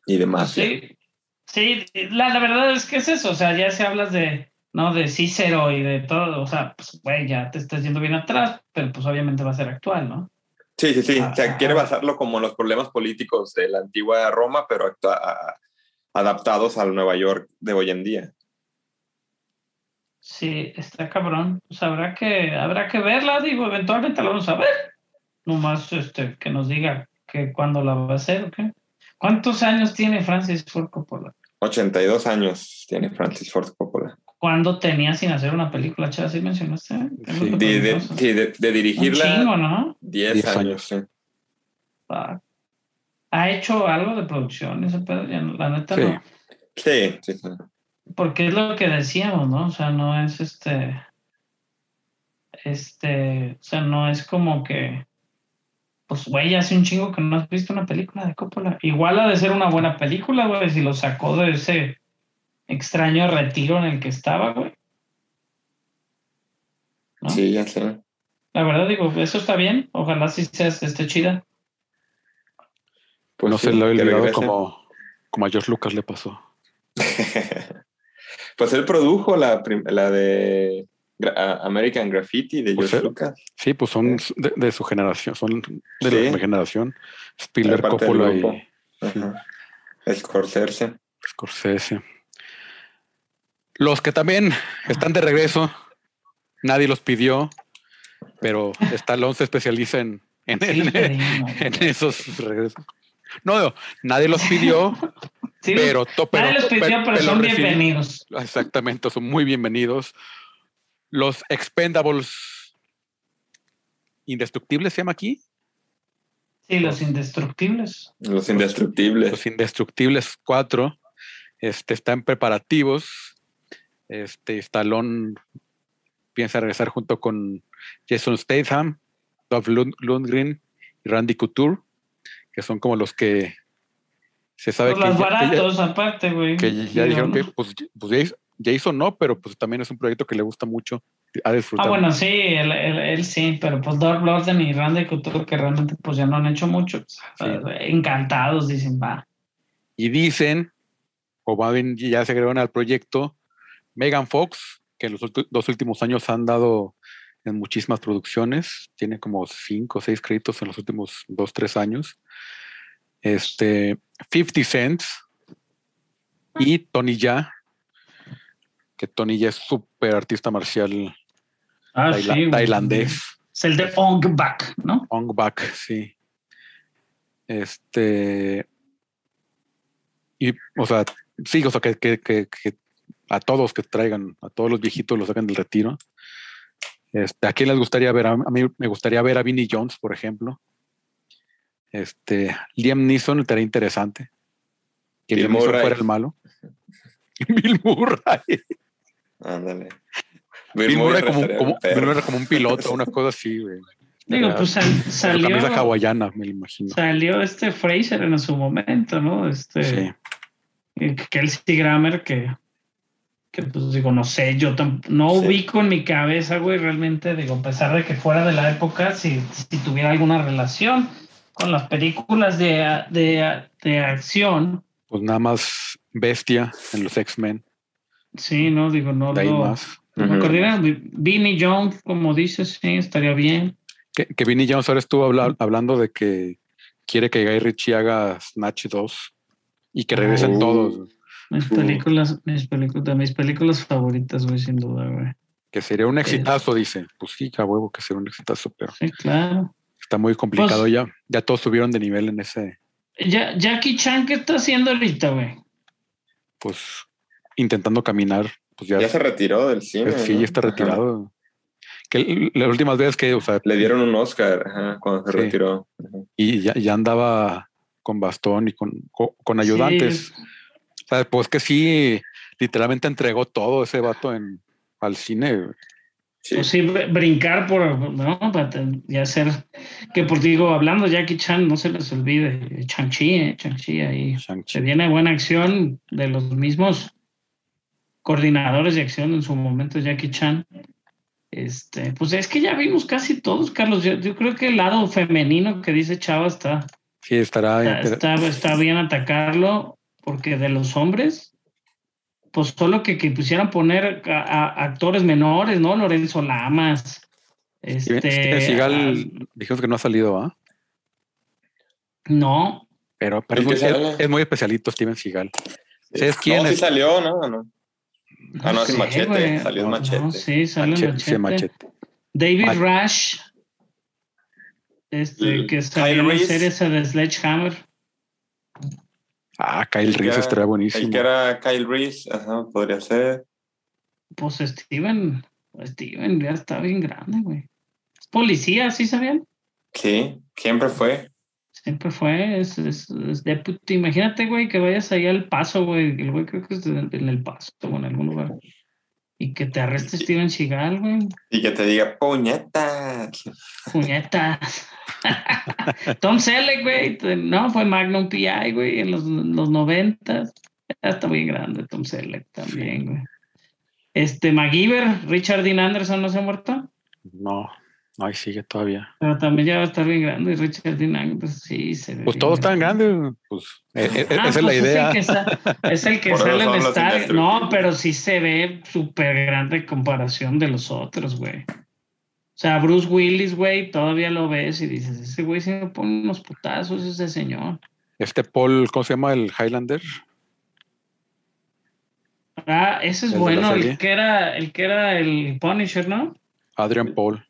y demás. Sí, sí la, la verdad es que es eso, o sea, ya si hablas de, ¿no? De Cícero y de todo, o sea, pues, güey, ya te estás yendo bien atrás, pero pues obviamente va a ser actual, ¿no? Sí, sí, sí. O sea, Ajá. quiere basarlo como en los problemas políticos de la antigua Roma, pero a- adaptados al Nueva York de hoy en día. Sí, está cabrón. Pues habrá que, habrá que verla, digo, eventualmente la vamos a ver. Nomás este, que nos diga que cuándo la va a hacer, ¿o qué? ¿Cuántos años tiene Francis Ford Coppola? 82 años tiene Francis Ford Coppola. ¿Cuándo tenía sin hacer una película? Chava, ¿sí mencionaste? Es Sí. De, de- sí, de- de Un dirigirla chingo, ¿no? 10 10 años. años. sí. ¿Ha hecho algo de producción ese pedo? Ya no- la neta Sí. no. Sí, sí, sí. Porque es lo que decíamos, ¿no? O sea, no es este. Este. O sea, no es como que. Pues, güey, hace un chingo que no has visto una película de Coppola. Igual ha de ser una buena película, güey, si lo sacó de ese extraño retiro en el que estaba, güey. ¿No? Sí, ya sé. La verdad, digo, eso está bien. Ojalá sí seas esté chida. Pues no sí, se lo he que olvidado regrese. como, como a George Lucas le pasó. pues él produjo la, la de American Graffiti de Pues George él- Lucas. Sí, pues son de, de su generación, son de Sí. la generación. Del Coppola y. Scorsese. Scorsese. Los que también están de regreso, nadie los pidió, pero Stallone se especializa en, en, Sí, en- pedimos, en güey. esos regresos. No, nadie los pidió, Sí, pero, to- pero, nadie los pidió, pero, son bienvenidos. Exactamente, son muy bienvenidos. Los Expendables Indestructibles se llama aquí. Sí, los indestructibles. Los indestructibles. Los Indestructibles 4 este, están preparativos. Este, Stallone piensa regresar junto con Jason Statham, Dolph Lund- Lundgren y Randy Couture, que son como los que se sabe que los ya- que ya- baratos, aparte, güey. que ya, Digo, dijeron que pues, pues Jason, no, pero pues también es un proyecto que le gusta mucho. Ha disfrutado. Ah, bueno, sí, él, él- él sí, pero pues Dolph Lundgren y Randy Couture, que realmente pues ya no han hecho mucho. encantados, dicen, va. Y dicen, o bien ya se agregaron al proyecto, Megan Fox, que en los dos últimos años han dado en muchísimas producciones, tiene como cinco o seis créditos en los últimos dos, tres años. Este, 50 Cents y Tony Ya, que Tony Ya es súper artista marcial Ah, taila- sí, güey. tailandés. Es el de Ong Bak, ¿no? Ong Bak, sí. Este. Y, o sea, sí, o sea, que, que- que- que a todos que traigan, a todos los viejitos los sacan del retiro. Este, ¿A quién les gustaría ver? A, mí me gustaría ver a Vinnie Jones, por ejemplo. Este, Liam Neeson estaría interesante. Que Bill Liam Neeson fuera el malo. Bill Murray. Ándale. Bill Murray como, como, perro. Bill Murray como un piloto, una cosa así, güey. Digo, pues sal- salió, camisa hawaiana, me lo imagino. salió este Fraser en su momento, ¿no? Este, Sí. Kelsey Grammer, que, que pues digo, no sé, yo no Sí. ubico en mi cabeza, güey, realmente, digo, a pesar de que fuera de la época, si, si tuviera alguna relación con las películas de, de, de acción, Pues nada más bestia en los X-Men. sí, no, digo, no De ahí lo, más. Me acordaría, Vinny Jones, como dices, sí, estaría bien. Que, que Vinny Jones ahora estuvo habla- hablando de que quiere que Guy Ritchie haga Snatch 2 y que regresen Oh. todos. Mis películas, mis películas, mis películas favoritas, güey, sin duda, güey. Que sería un exitazo, dice. Pues sí, a huevo que sería un exitazo, pero Sí, claro. está muy complicado Pues- ya. Ya todos subieron de nivel en ese, Ya, Jackie Chan, ¿qué está haciendo ahorita, güey? pues, intentando caminar. Pues ya, Ya se retiró del cine. pues, sí, ¿no? ya está Ajá. retirado. Que l- las últimas veces que, o sea, Le dieron un Oscar ajá, cuando se Sí. retiró. Ajá. y ya, ya andaba con bastón y con, co- con, ayudantes. Sí, O sea, pues que sí, literalmente entregó todo ese vato en, al cine. Sí. Pues sí, br- brincar por, ¿no? Ya ser, que por digo, hablando de Jackie Chan, no se les olvide, Chang-Chi, eh, Chang-Chi ahí. Shang-Chi. Se viene buena acción de los mismos coordinadores de acción en su momento, Jackie Chan. Este, pues es que ya vimos casi todos, Carlos. Yo, yo creo que el lado femenino que dice Chava está, Sí, estará. está, está bien atacarlo, porque de los hombres, pues solo que, que pusieran poner a, a actores menores, ¿no? Lorenzo Lamas. Steven, Este, Steven Seagal, dijimos que no ha salido, ¿ah? no, Pero, pero es, ¿Y muy, es- es especialito Steven Seagal. ¿Sabes quién no, sí es? salió, ¿no? no. Ah, no, es sé, Machete, güey. salió en No, Machete. sí, sale Machete, machete. sí, Machete. David Mach- Rush, este, El que salió en la serie esa de Sledgehammer. Ah, Kyle El Reese estaría El buenísimo. que era Kyle Reese, ajá, podría ser. Pues Steven, Steven ya está bien grande, güey. Es policía, ¿sí sabían? Sí, siempre fue. Siempre fue, es, es, es deputy. Imagínate, güey, que vayas ahí al paso, güey. El güey creo que es en, en el paso o en algún lugar. Y que te arreste Steven Seagal, güey. Y que te diga, puñetas. Puñetas. Tom Selleck, güey. No, fue Magnum PI, güey, en los, los 90. Ya está muy grande Tom Selleck también, güey. Este, MacGyver, Richard Dean Anderson no se ha muerto, No, no, ahí sigue todavía. pero también ya va a estar bien grande. Y Richard Dean Anderson, sí, se ve. Pues todos están grande. grandes. Pues eh, eh, Ah, esa es la pues idea. el que, es el que sale en Star. No, pero sí se ve súper grande en comparación de los otros, güey. O sea, Bruce Willis, güey, todavía lo ves y dices, ese güey se me pone unos putazos, ese señor. Este Paul, ¿cómo se llama? El Highlander. Ah, ese es ¿El de la bueno, el que era, el que era el Punisher, ¿no? Adrian Paul.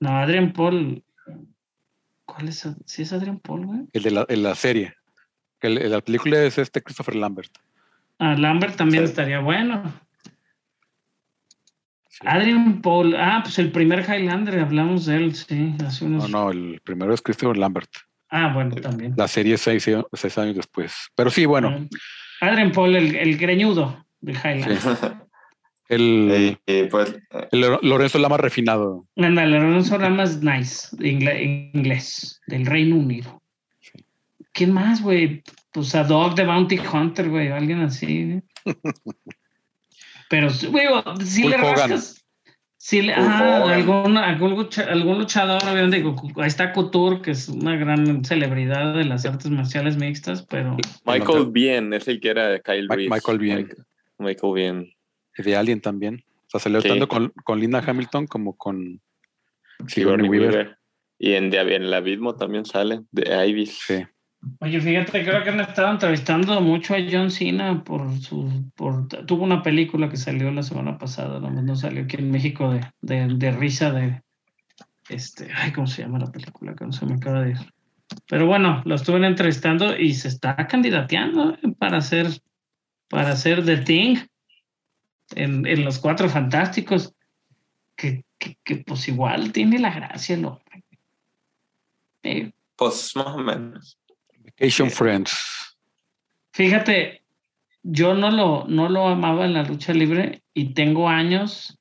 No, Adrian Paul. ¿Cuál es? Sí es Adrian Paul, güey. El de la, el la serie. El, el- la película es este Christopher Lambert. Ah, Lambert también Sí. estaría bueno. Sí. Adrian Paul. Ah, pues el primer Highlander, hablamos de él, sí, hace No, unos. no, el primero es Christopher Lambert. Ah, bueno, también. La serie seis, seis años después. Pero sí, bueno, Adrian Paul, el, el greñudo de Highlander. el, Y, y, pues, el Lorenzo Lama refinado. Ándale, Lorenzo Lamas nice, de inglés, del Reino Unido. ¿Quién más, güey? Pues a Dog the Bounty Hunter, güey, alguien así. Pero, sí, güey, si Hulk le Hogan. rascas. Si le, ah, algún, algún, lucha- algún luchador, obviamente, ahí está Couture, que es una gran celebridad de las artes marciales mixtas, pero Michael Bien es el que era Kyle Ma- Reese. Michael Biehn. Michael, Bien. De Alien también. O sea, salió Sí. tanto con, con Linda Hamilton como con Sigourney Sigourney Weaver. Weaver. Y en, de, en el abismo también sale, de Ibis. Sí. Oye, fíjate, creo que han estado entrevistando mucho a John Cena por su, por, tuvo una película que salió la semana pasada, no, no salió aquí en México de, de, de risa de, este, ay, ¿cómo se llama la película? Que no se me acaba de ir. Pero bueno, lo estuve entrevistando y se está candidateando eh, para hacer, para hacer The Thing en, en los Cuatro Fantásticos, que, que, que, pues igual tiene la gracia el hombre. Eh, Pues más o menos. Vacation Sí. Friends. Fíjate, yo no lo, no lo amaba en la lucha libre y tengo años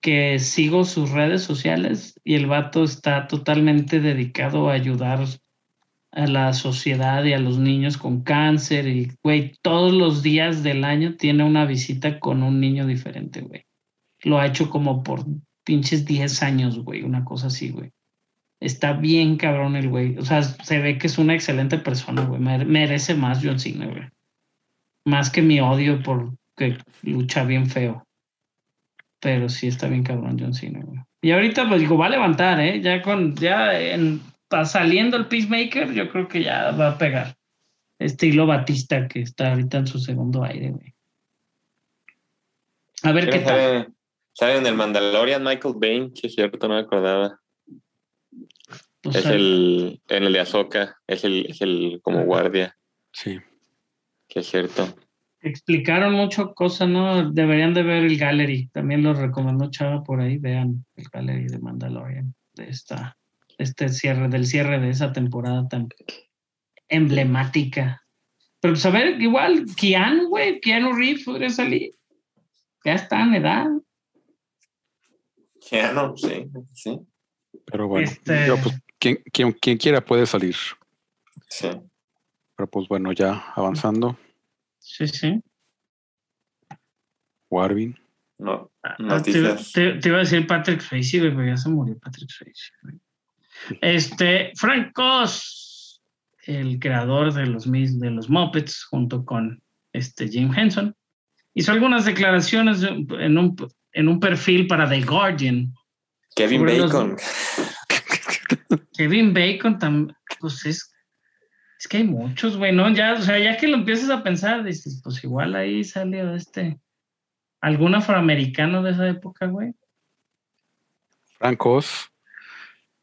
que sigo sus redes sociales y el vato está totalmente dedicado a ayudar a la sociedad y a los niños con cáncer y, güey, todos los días del año tiene una visita con un niño diferente, güey. Lo ha hecho como por pinches 10 años, güey, una cosa así, güey. Está bien cabrón el güey. O sea, se ve que es una excelente persona, güey. Mere- Merece más John Cena, güey. Más que mi odio por que lucha bien feo. Pero sí está bien cabrón John Cena, güey. Y ahorita, pues digo, va a levantar, ¿eh? Ya con, ya en, saliendo el Peacemaker, yo creo que ya va a pegar. Estilo Batista que está ahorita en su segundo aire, güey. A ver qué tal. Sale en el Mandalorian Michael Bain, que es cierto, no me acordaba. Es el, en el de Azoka, es el, es el como guardia. Sí. Que es cierto. Explicaron mucho cosas, ¿no? Deberían de ver el gallery. También lo recomendó Chava por ahí. Vean el gallery de Mandalorian. De esta, este cierre, del cierre de esa temporada tan emblemática. Pero pues a ver, igual, Keanu, güey, Keanu Reeves podría salir. Ya está en edad. Keanu, sí, sí. Pero bueno, este yo, pues, quien, quien, quien quiera puede salir. Sí. Pero pues bueno, ya avanzando. Sí, sí. Warvin. No, ah, Te, iba a decir Patrick Swayze, pero ya se murió Patrick Swayze. Este, Frank Koss, el creador de los, de los Muppets, junto con este Jim Henson, hizo algunas declaraciones en un, en un perfil para The Guardian. Kevin Bacon. Kevin Bacon también, pues es es que hay muchos, güey, ¿no? Ya, o sea, ya que lo empiezas a pensar, dices, pues igual ahí salió este. ¿Algún afroamericano de esa época, güey? Francos.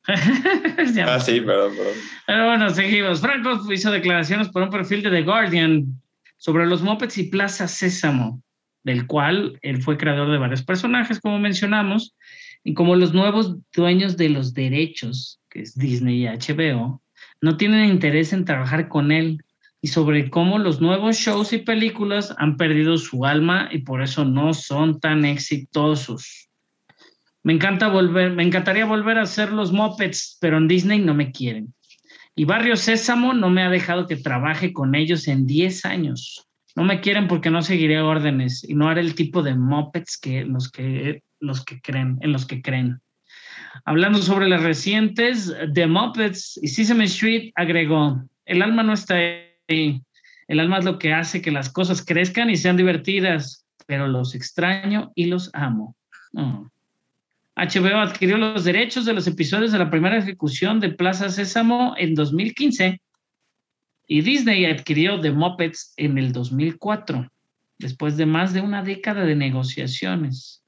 ah, sí, perdón, perdón. Pero bueno, seguimos. Francos hizo declaraciones por un perfil de The Guardian sobre los Muppets y Plaza Sésamo, del cual él fue creador de varios personajes, como mencionamos, y como los nuevos dueños de los derechos, es Disney y HBO, no tienen interés en trabajar con él y sobre cómo los nuevos shows y películas han perdido su alma y por eso no son tan exitosos. Me encanta volver, me encantaría volver a hacer los Muppets, pero en Disney no me quieren. Y Barrio Sésamo no me ha dejado que trabaje con ellos en 10 años. No me quieren porque no seguiré órdenes y no haré el tipo de Muppets que los que los que creen, en los que creen. Hablando sobre las recientes, The Muppets y Sesame Street agregó, el alma no está ahí, el alma es lo que hace que las cosas crezcan y sean divertidas, pero los extraño y los amo. HBO adquirió los derechos de los episodios de la primera ejecución de Plaza Sésamo en 2015 y Disney adquirió The Muppets en el 2004, después de más de una década de negociaciones.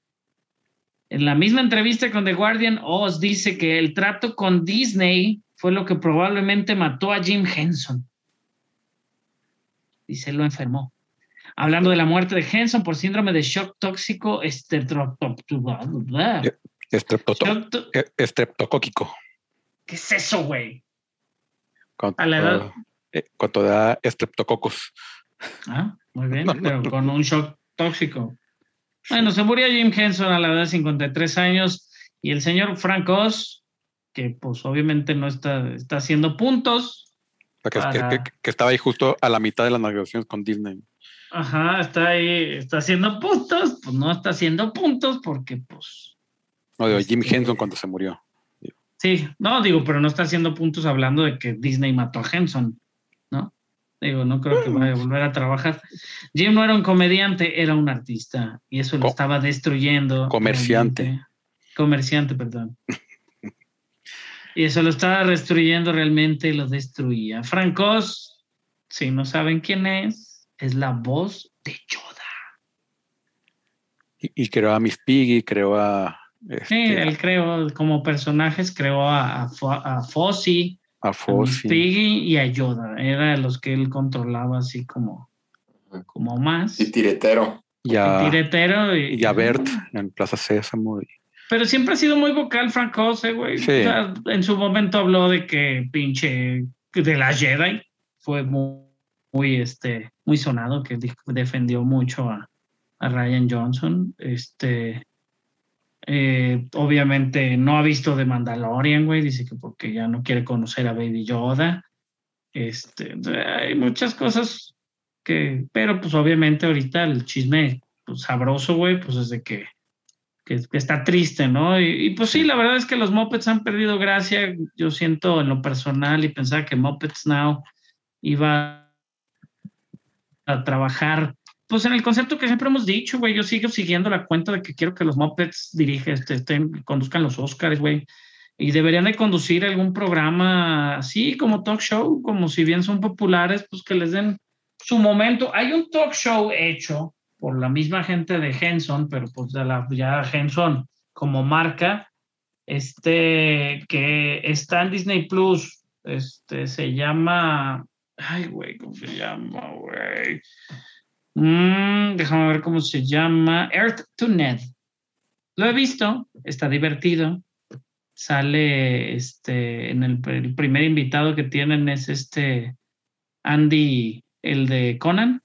En la misma entrevista con The Guardian, Oz dice que el trato con Disney fue lo que probablemente mató a Jim Henson. Y se lo enfermó. Hablando de la muerte de Henson por síndrome de shock tóxico estreptocóquico. ¿Qué es eso, güey? A la edad. Eh, cuando da estreptococos. Ah, muy bien, pero con un shock tóxico. Bueno, se murió Jim Henson a la edad de 53 años y el señor Frank Oz, que pues obviamente no está, está haciendo puntos. Que, estaba ahí justo a la mitad de las negociaciones con Disney. Ajá, está ahí, está haciendo puntos, pues no está haciendo puntos porque pues... No, digo, Jim este, Henson cuando se murió. Sí, no, digo, pero no está haciendo puntos hablando de que Disney mató a Henson, ¿no? Digo, no creo que vaya a volver a trabajar. Jim no era un comediante, era un artista y eso lo estaba destruyendo. Comerciante. Comerciante, perdón. y eso lo estaba destruyendo realmente, lo destruía. Francos, si no saben quién es, es la voz de Yoda. Y, creó a Miss Piggy, creó a... Este, sí, él creó como personajes, creó a, a, a Fossi, a Fossi. Piggy y a Yoda. Era los que él controlaba así como, como más. Y tiretero. Y a, tiretero y, a Bert en Plaza Sésamo. Pero siempre ha sido muy vocal Frank Jose, güey. en su momento habló de que pinche de la Jedi fue muy, muy, este, muy sonado, que defendió mucho a, a Ryan Johnson. Este, eh, obviamente no ha visto de Mandalorian, güey, dice que porque ya no quiere conocer a Baby Yoda. Este, hay muchas cosas que, pero pues obviamente ahorita el chisme pues, sabroso, güey, pues es de que, que, está triste, ¿no? Y, pues sí, la verdad es que los Muppets han perdido gracia, yo siento en lo personal y pensaba que Muppets Now iba a trabajar pues en el concepto que siempre hemos dicho, güey, yo sigo siguiendo la cuenta de que quiero que los Muppets dirigen, este, conduzcan los Oscars, güey. Y deberían de conducir algún programa así como talk show, como si bien son populares, pues que les den su momento. Hay un talk show hecho por la misma gente de Henson, pero pues de la, ya Henson como marca, este, que está en Disney Plus, este, se llama, ay, güey, ¿cómo se llama, güey? Mm, déjame ver cómo se llama, Earth to Net. Lo he visto, está divertido. Sale, este, en el, el primer invitado que tienen es este Andy, el de Conan.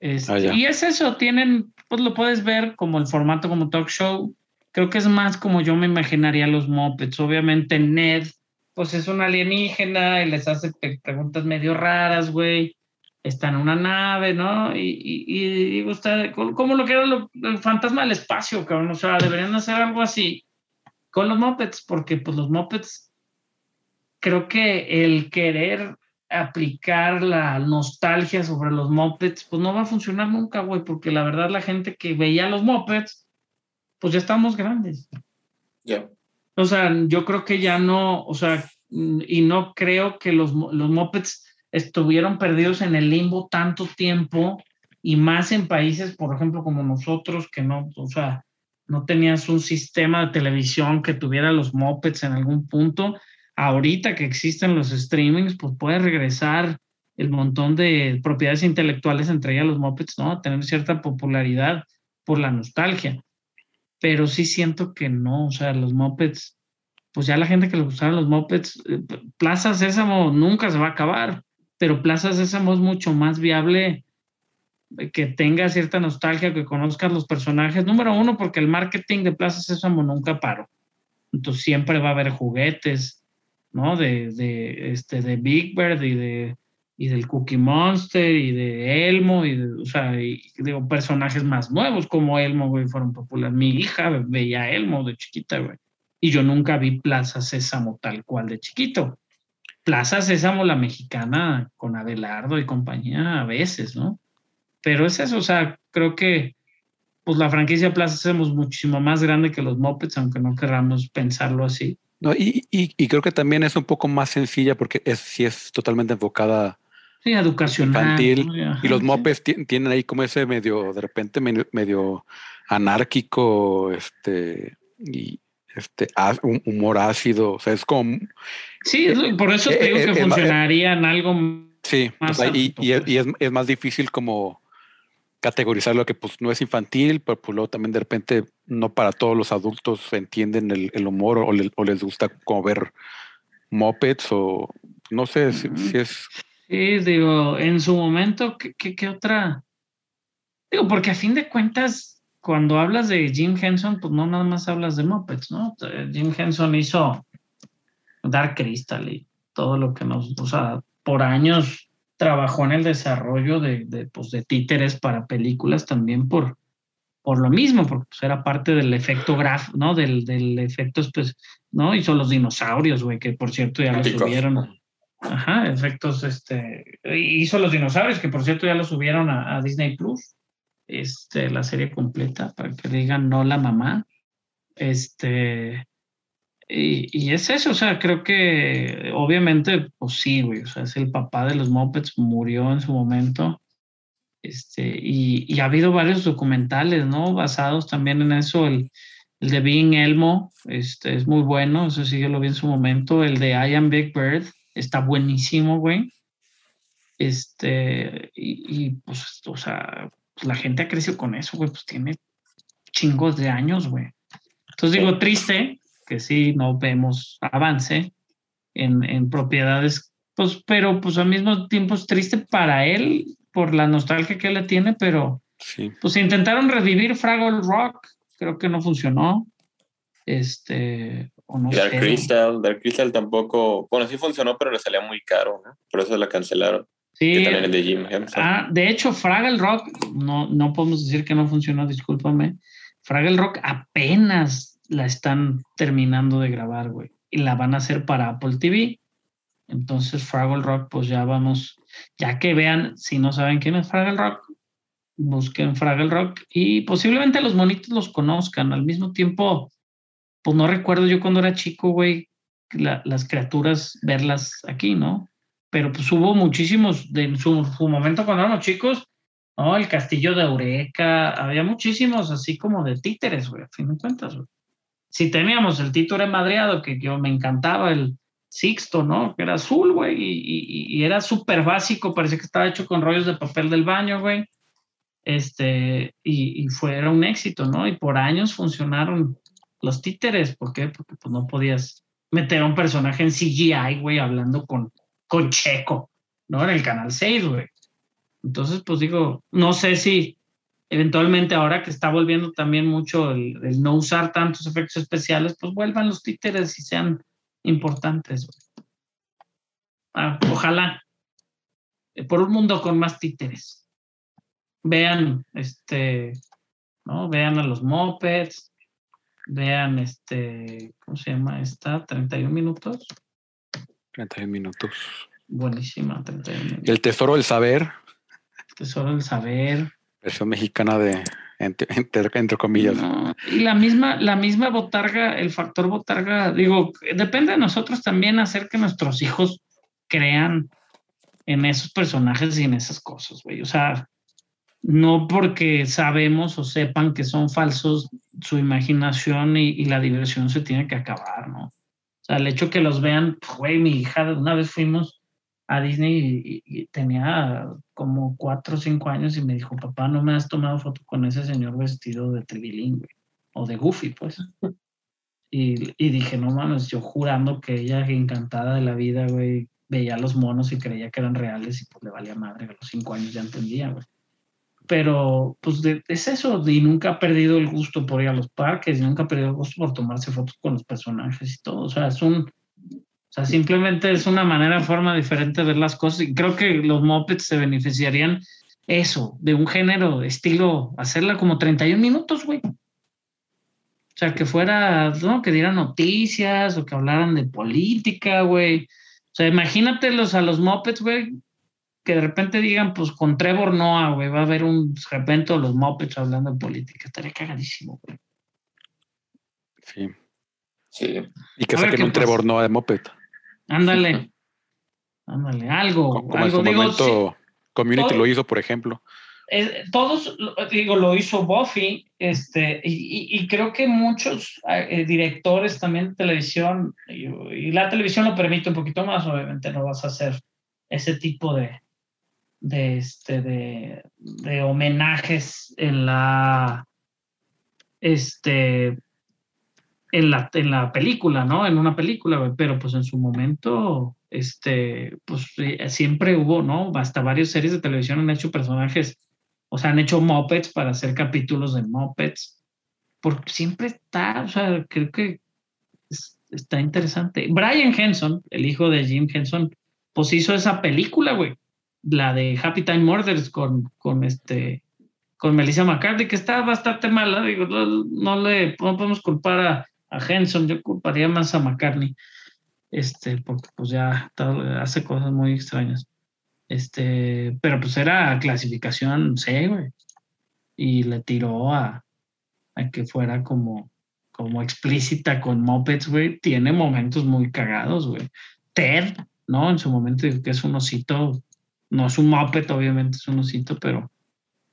Este, Ah, y es eso, tienen, pues lo puedes ver como el formato como talk show. Creo que es más como yo me imaginaría los Muppets. Obviamente Ned, pues es un alienígena y les hace preguntas medio raras, güey. Está en una nave, ¿no? Y, y, y, usted, como lo que era lo- el fantasma del espacio, cabrón. O sea, deberían hacer algo así con los Muppets, porque pues los Muppets, creo que el querer aplicar la nostalgia sobre los mopeds, pues no va a funcionar nunca, güey, porque la verdad la gente que veía los mopeds, pues ya estamos grandes. Ya. O sea, yo creo que ya no, o sea, y no creo que los, los mopeds estuvieron perdidos en el limbo tanto tiempo y más en países, por ejemplo, como nosotros, que no, o sea, no tenías un sistema de televisión que tuviera los mopeds en algún punto. Ahorita que existen los streamings, pues puede regresar el montón de propiedades intelectuales, entre ellas los mopeds, ¿no? Tener cierta popularidad por la nostalgia. Pero sí siento que no, o sea, los mopeds, pues ya la gente que le gustaron los mopeds, eh, Plaza Sésamo nunca se va a acabar, pero Plaza Sésamo es mucho más viable eh, que tenga cierta nostalgia, que conozcas los personajes. Número uno, porque el marketing de Plaza Sésamo nunca paró. Entonces siempre va a haber juguetes, ¿no? De, de, este, de Big Bird y, de, y del Cookie Monster y de Elmo, y de, o sea, digo, personajes más nuevos como Elmo, güey, fueron populares. Mi hija veía Elmo de chiquita. Y yo nunca vi Plaza Sésamo tal cual de chiquito. Plaza Sésamo, la mexicana, con Abelardo y compañía, a veces, ¿no? Pero es eso, o sea, creo que pues la franquicia Plaza Sésamo es muchísimo más grande que los Muppets, aunque no queramos pensarlo así. No, y, y, y creo que también es un poco más sencilla porque es, sí es totalmente enfocada Sí, educacional. infantil. ¿no? Ajá, y los sí. mopes tienen ahí como ese medio, de repente, medio, medio anárquico, este, y este, un humor ácido. O sea, es como, Sí, lo- por eso te digo Eh, que eh, eh, funcionaría en algo. sí, o Más sea, y, adulto, y es, pues. y es- es más difícil como categorizar lo que pues no es infantil, pero pues luego también de repente no para todos los adultos entienden el, el humor o, le- o les gusta como ver mopeds o no sé si, Ujú. si es Sí, digo, en su momento, ¿qué, qué, qué otra? Digo, porque a fin de cuentas, cuando hablas de Jim Henson, pues no nada más hablas de Muppets, ¿no? Eh, Jim Henson hizo Dark Crystal y todo lo que nos, o sea, por años trabajó en el desarrollo de, de, pues, de títeres para películas también por, por lo mismo, porque pues, era parte del efecto graf, ¿no? Del, del efecto, pues, ¿no? Hizo los dinosaurios, güey, que por cierto ya lo Prácticos. subieron. Ajá, efectos, este, hizo los dinosaurios, que por cierto ya lo subieron a, a Disney Plus, este, la serie completa, para que digan no la mamá. Este, y, y es eso, o sea, creo que obviamente, pues sí, güey, o sea, es el papá de los Muppets, murió en su momento. Este, y, y ha habido varios documentales, ¿no? Basados también en eso, el, el de Being Elmo, este, es muy bueno, eso sí yo lo vi en su momento, el de I Am Big Bird, está buenísimo, güey. Este, y, y, pues, o sea, pues, la gente ha crecido con eso, güey, pues tiene chingos de años, güey. Entonces digo, triste que sí no vemos avance en, en propiedades, pues, pero pues al mismo tiempo es triste para él por la nostalgia que él le tiene, pero sí. pues intentaron revivir Fraggle Rock, creo que no funcionó. Este, o no Dark sé. Crystal, Dark Crystal tampoco, bueno, sí funcionó, pero le salía muy caro, ¿no? Por eso la cancelaron. Sí, Que también es de Jim Henson. Ah, de hecho, Fraggle Rock, no, no podemos decir que no funcionó, discúlpame. Fraggle Rock apenas la están terminando de grabar, güey. Y la van a hacer para Apple TV. Entonces, Fraggle Rock, pues ya vamos, ya que vean, si no saben quién es Fraggle Rock, busquen Fraggle Rock y posiblemente los monitos los conozcan. Al mismo tiempo, pues no recuerdo yo cuando era chico, güey, las criaturas verlas aquí, ¿no? Pero pues hubo muchísimos, de, en su, su momento cuando éramos chicos, ¿no? El castillo de Eureka, había muchísimos así como de títeres, güey, a fin de cuentas, güey. Si teníamos el títere madreado, que yo me encantaba, el Sixto, ¿no? Que era azul, güey, y, y, y, era súper básico, parecía que estaba hecho con rollos de papel del baño, güey. Este, y, y fue, era un éxito, ¿no? Y por años funcionaron los títeres, ¿por qué? Porque pues no podías meter a un personaje en CGI, güey, hablando con, con Checo, ¿no? En el canal 6, güey. Entonces, pues digo, no sé si eventualmente ahora que está volviendo también mucho el, no usar tantos efectos especiales, pues vuelvan los títeres y sean importantes. Ah, ojalá. Por un mundo con más títeres. Vean, este, ¿no? Vean a los mopeds, vean este, ¿cómo se llama esta? 31 minutos. 31 minutos. Buenísima, 31 minutos. El tesoro del saber. Tesoro del saber. Versión mexicana de entre, entre, entre comillas. No, y la misma, la misma botarga, el factor botarga, digo, depende de nosotros también hacer que nuestros hijos crean en esos personajes y en esas cosas, güey. O sea, no porque sabemos o sepan que son falsos, su imaginación y, y, la diversión se tiene que acabar, ¿no? O sea, el hecho que los vean, güey, mi hija, una vez fuimos a Disney y, tenía como cuatro o cinco años y me dijo, papá, no me has tomado foto con ese señor vestido de trilingüe o de Goofy, pues. Y, y, dije, no mames, yo jurando que ella, encantada de la vida, güey, veía los monos y creía que eran reales y pues le valía madre, a los cinco años ya entendía, güey. Pero pues de, es eso, y nunca ha perdido el gusto por ir a los parques, y nunca ha perdido el gusto por tomarse fotos con los personajes y todo. O sea, es un, o sea, simplemente es una manera, forma diferente de ver las cosas. Y creo que los mopeds se beneficiarían eso, de un género, estilo, hacerla como 31 minutos, güey. O sea, que fuera, ¿no? Que dieran noticias o que hablaran de política, güey. O sea, imagínatelos a los mopeds, güey, que de repente digan, pues con Trevor Noah, güey, va a haber un de repente los mopeds hablando de política. Estaría cagadísimo, güey. Sí. Sí. Y que saquen un Trevor Noah de moped. Ándale. Ándale, algo. Como algo. en su digo, momento sí, Community todo- lo hizo, por ejemplo. eh, todos, digo, lo hizo Buffy, este, y, y- y creo que muchos eh, directores también de televisión, y, y la televisión lo permite un poquito más, obviamente no vas a hacer ese tipo de, de, este, de, de homenajes en la, este, en la, en la película, ¿no? En una película, pero pues en su momento, este, pues siempre hubo, ¿no? Hasta varias series de televisión han hecho personajes, o sea, han hecho mopeds para hacer capítulos de mopeds, porque siempre está, o sea, creo que es- está interesante. Brian Henson, el hijo de Jim Henson, pues hizo esa película, güey, la de Happy Time Murders con, con este, con Melissa McCarthy, que está bastante mala, digo, no, no le no podemos culpar a, a Henson, yo culparía más a McCartney, este, porque pues ya hace cosas muy extrañas. Este, pero pues era clasificación C, güey. Y le tiró a, a que fuera como, como explícita con mopeds, güey. Tiene momentos muy cagados, güey. Ted, ¿no? En su momento dijo que es un osito, no es un moped, obviamente es un osito, pero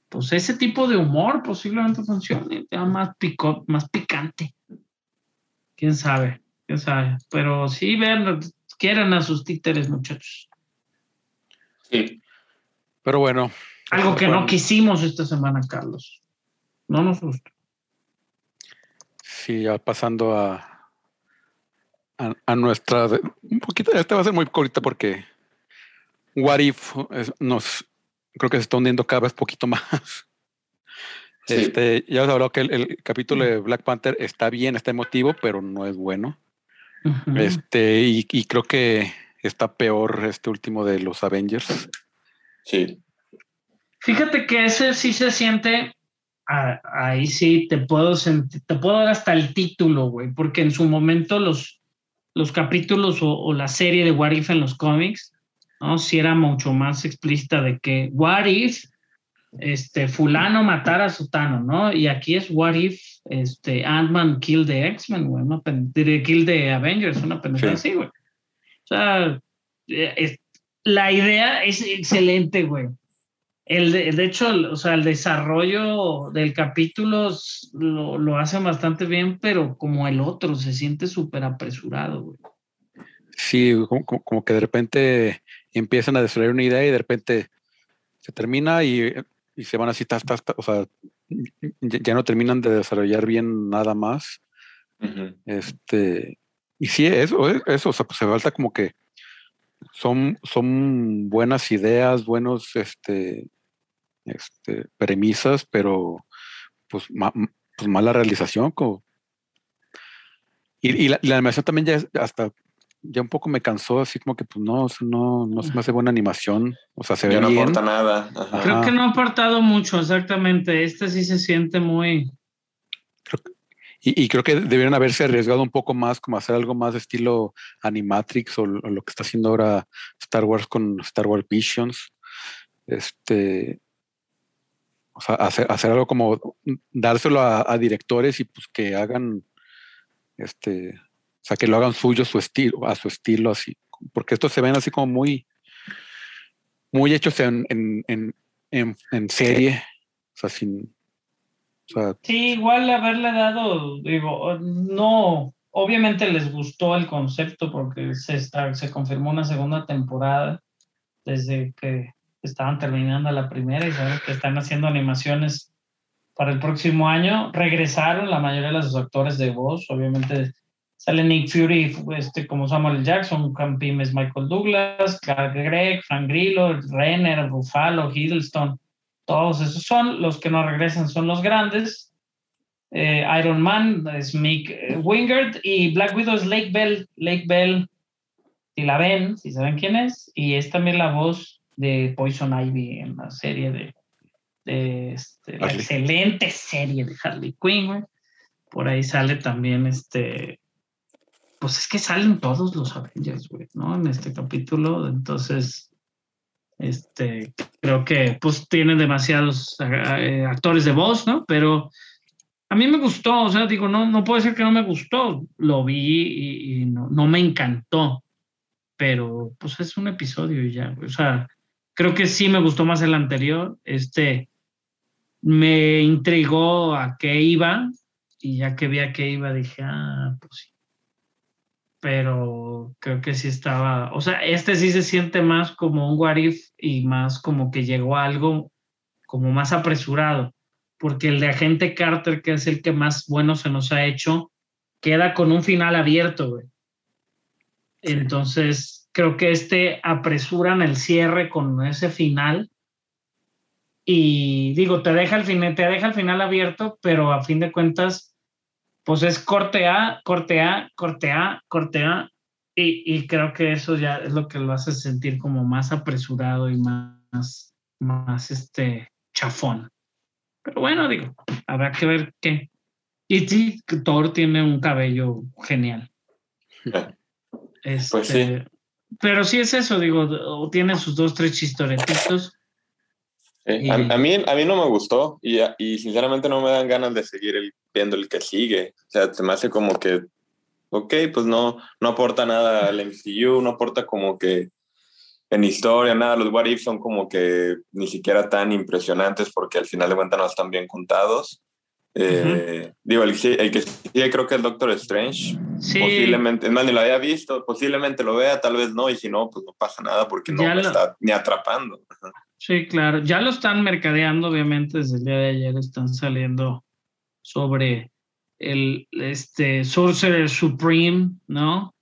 pues ese tipo de humor posiblemente funcione, sea más, pico, más picante. Quién sabe, quién sabe. Pero sí, vean, quieran a sus títeres, muchachos. Sí. Pero bueno. Algo que no quisimos esta semana, Carlos. No nos gustó. Sí, ya pasando a, a, a nuestra. Un poquito, este va a ser muy corta porque What If es- nos. Creo que se está hundiendo cada vez poquito más. Sí. Este, ya os hablado que el, el capítulo de Black Panther está bien, está emotivo, pero no es bueno. Este, y, y creo que está peor este último de los Avengers. Sí. Fíjate que ese sí se siente. ah, ahí sí te puedo sentir, te puedo dar hasta el título, güey, porque en su momento los, los capítulos o, o la serie de What If en los cómics, ¿no? Si era mucho más explícita de que What If este, fulano matara a sutano, ¿no? Y aquí es What If este, Ant-Man kill the X-Men, güey, no kill the Avengers, una pendejada así, güey. O sea, eh, es, la idea es excelente, güey. El de, de, hecho, o sea, el desarrollo del capítulo lo, lo hace bastante bien, pero como el otro, se siente súper apresurado, güey. Sí, como, como, que de repente empiezan a desarrollar una idea y de repente se termina y, y se van así, ta, ta, ta, o sea, ya no terminan de desarrollar bien nada más. Uh -huh. Este, y sí, eso, eso, o sea, pues se falta como que son, son buenas ideas, buenos este, este, premisas, pero pues, ma, pues mala realización. Como... Y, y, la, y, la, animación también ya hasta ya un poco me cansó, así como que pues no, no, no se me hace buena animación. O sea, se ve ya no bien. aporta nada. Ajá. Creo que no ha aportado mucho, exactamente. Este sí se siente muy. Creo que, y, y, creo que debieron haberse arriesgado un poco más, como hacer algo más de estilo Animatrix o, o, lo que está haciendo ahora Star Wars con Star Wars Visions. Este. O sea, hacer, hacer algo como dárselo a, a directores y pues que hagan este o sea, que lo hagan suyo su estilo, a su estilo así. Porque estos se ven así como muy, muy hechos en, en, en, en, en serie. O sea, sin. O sea, sí, igual haberle dado, digo, no, obviamente les gustó el concepto porque se, está, se confirmó una segunda temporada desde que estaban terminando la primera y saben que están haciendo animaciones para el próximo año. Regresaron la mayoría de los actores de voz, obviamente Sale Nick Fury este, como Samuel Jackson, Campim es Michael Douglas, Clark Gregg, Frank Grillo, Renner, Buffalo, Hiddleston. Todos esos son los que no regresan, son los grandes. Eh, Iron Man es Mick Wingard y Black Widow es Lake Bell. Lake Bell, si la ven, si saben quién es, y es también la voz de Poison Ivy en la serie de, de este, la excelente serie de Harley Quinn. Por ahí sale también este pues es que salen todos los Avengers, güey, ¿no? En este capítulo, entonces, este, creo que pues tienen demasiados eh, actores de voz, ¿no? Pero a mí me gustó, o sea, digo, no, no puede ser que no me gustó, lo vi y, y no, no, me encantó, pero pues es un episodio y ya, o sea, creo que sí me gustó más el anterior, este, me intrigó a qué iba, y ya que vi a qué iba, dije, ah, pues sí pero creo que sí estaba, o sea, este sí se siente más como un what if y más como que llegó a algo como más apresurado, porque el de Agente Carter, que es el que más bueno se nos ha hecho, queda con un final abierto, güey. Entonces, creo que este apresuran el cierre con ese final y digo, te deja el final, te deja el final abierto, pero a fin de cuentas pues es corte A, corte A, corte A, corte A, y, y, creo que eso ya es lo que lo hace sentir como más apresurado y más, más este chafón. Pero bueno, digo, habrá que ver qué. Y sí, Thor tiene un cabello genial. Este, pues sí. Pero sí es eso, digo, tiene sus dos, tres chistoretitos. Sí. A, a, mí, a mí no me gustó y, y sinceramente no me dan ganas de seguir el, viendo el que sigue. O sea, se me hace como que, ok, pues no, no aporta nada al MCU, no aporta como que en historia, nada. Los What If son como que ni siquiera tan impresionantes porque al final de cuentas no están bien contados. Eh, uh -huh. Digo, el, el, que sigue creo que es Doctor Strange. Sí. Posiblemente, más, ni lo había visto, posiblemente lo vea, tal vez no, y si no, pues no pasa nada porque no Ya me lo- está ni atrapando. Sí, claro. Ya lo están mercadeando, obviamente, desde el día de ayer están saliendo sobre el este Sorcerer Supreme, ¿no?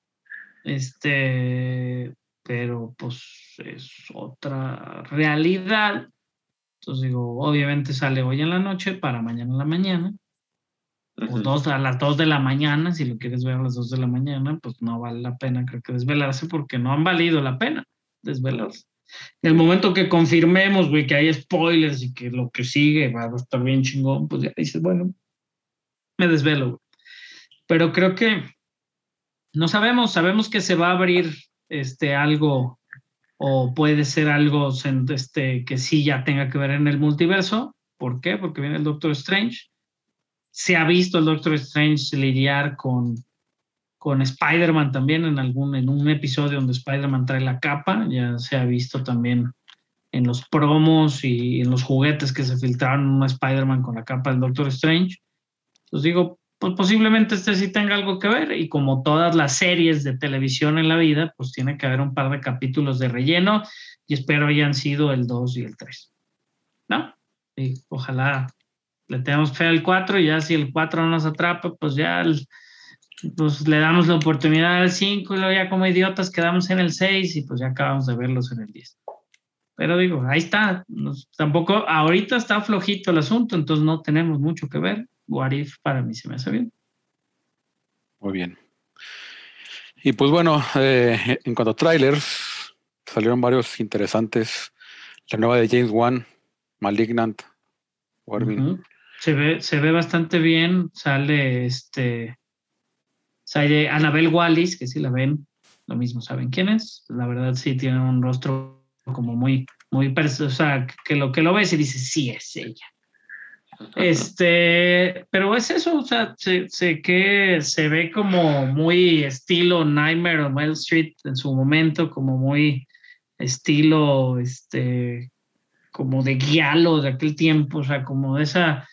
Este, pero pues es otra realidad. Entonces digo, obviamente sale hoy en la noche para mañana en la mañana. O dos, a las 2 de la mañana, si lo quieres ver a las 2 de la mañana, pues no vale la pena, creo que desvelarse, porque no han valido la pena desvelarse. En el momento que confirmemos, güey, que hay spoilers y que lo que sigue va a estar bien chingón, pues ya dices, bueno, me desvelo, güey. Pero creo que no sabemos, sabemos que se va a abrir este, algo o puede ser algo este, que sí ya tenga que ver en el multiverso. ¿Por qué? Porque viene el Doctor Strange. Se ha visto el Doctor Strange lidiar con, con Spider-Man también en, algún, en un episodio donde Spider-Man trae la capa. Ya se ha visto también en los promos y en los juguetes que se filtraron un Spider-Man con la capa del Doctor Strange. Entonces digo, pues posiblemente este sí tenga algo que ver y como todas las series de televisión en la vida, pues tiene que haber un par de capítulos de relleno y espero hayan sido el 2 y el 3. ¿No? Y ojalá le tengamos fe al 4 y ya si el 4 no nos atrapa, pues ya pues le damos la oportunidad al 5 y luego ya como idiotas quedamos en el 6 y pues ya acabamos de verlos en el 10. Pero digo, ahí está. tampoco, ahorita está flojito el asunto, entonces no tenemos mucho que ver. What If para mí se me hace bien. Muy bien. Y pues bueno, eh, en cuanto a trailers, salieron varios interesantes. La nueva de James Wan, Malignant. Se ve, se ve bastante bien. Sale este. Sale Annabelle Wallis, que si la ven, lo mismo saben quién es. La verdad sí tiene un rostro como muy, muy, o sea, que lo que lo ves y dices, sí, es ella. Este, pero es eso, o sea, sé, que se ve como muy estilo Nightmare on Wall Street en su momento, como muy estilo, este, como de guialo de aquel tiempo, o sea, como esa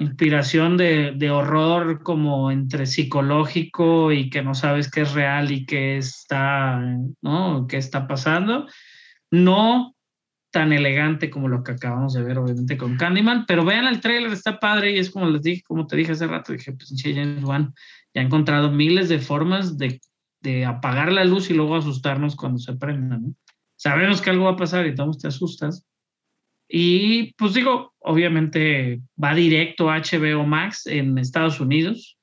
inspiración de, de, horror como entre psicológico y que no sabes qué es real y qué está, ¿no? ¿Qué está pasando? no tan elegante como lo que acabamos de ver, obviamente, con Candyman, pero vean el trailer, está padre y es como les dije, como te dije hace rato, dije, pues James Wan ya ha encontrado miles de formas de, apagar la luz y luego asustarnos cuando se prenda, ¿no? Sabemos que algo va a pasar y todos te asustas. Y pues digo, obviamente va directo a HBO Max en Estados Unidos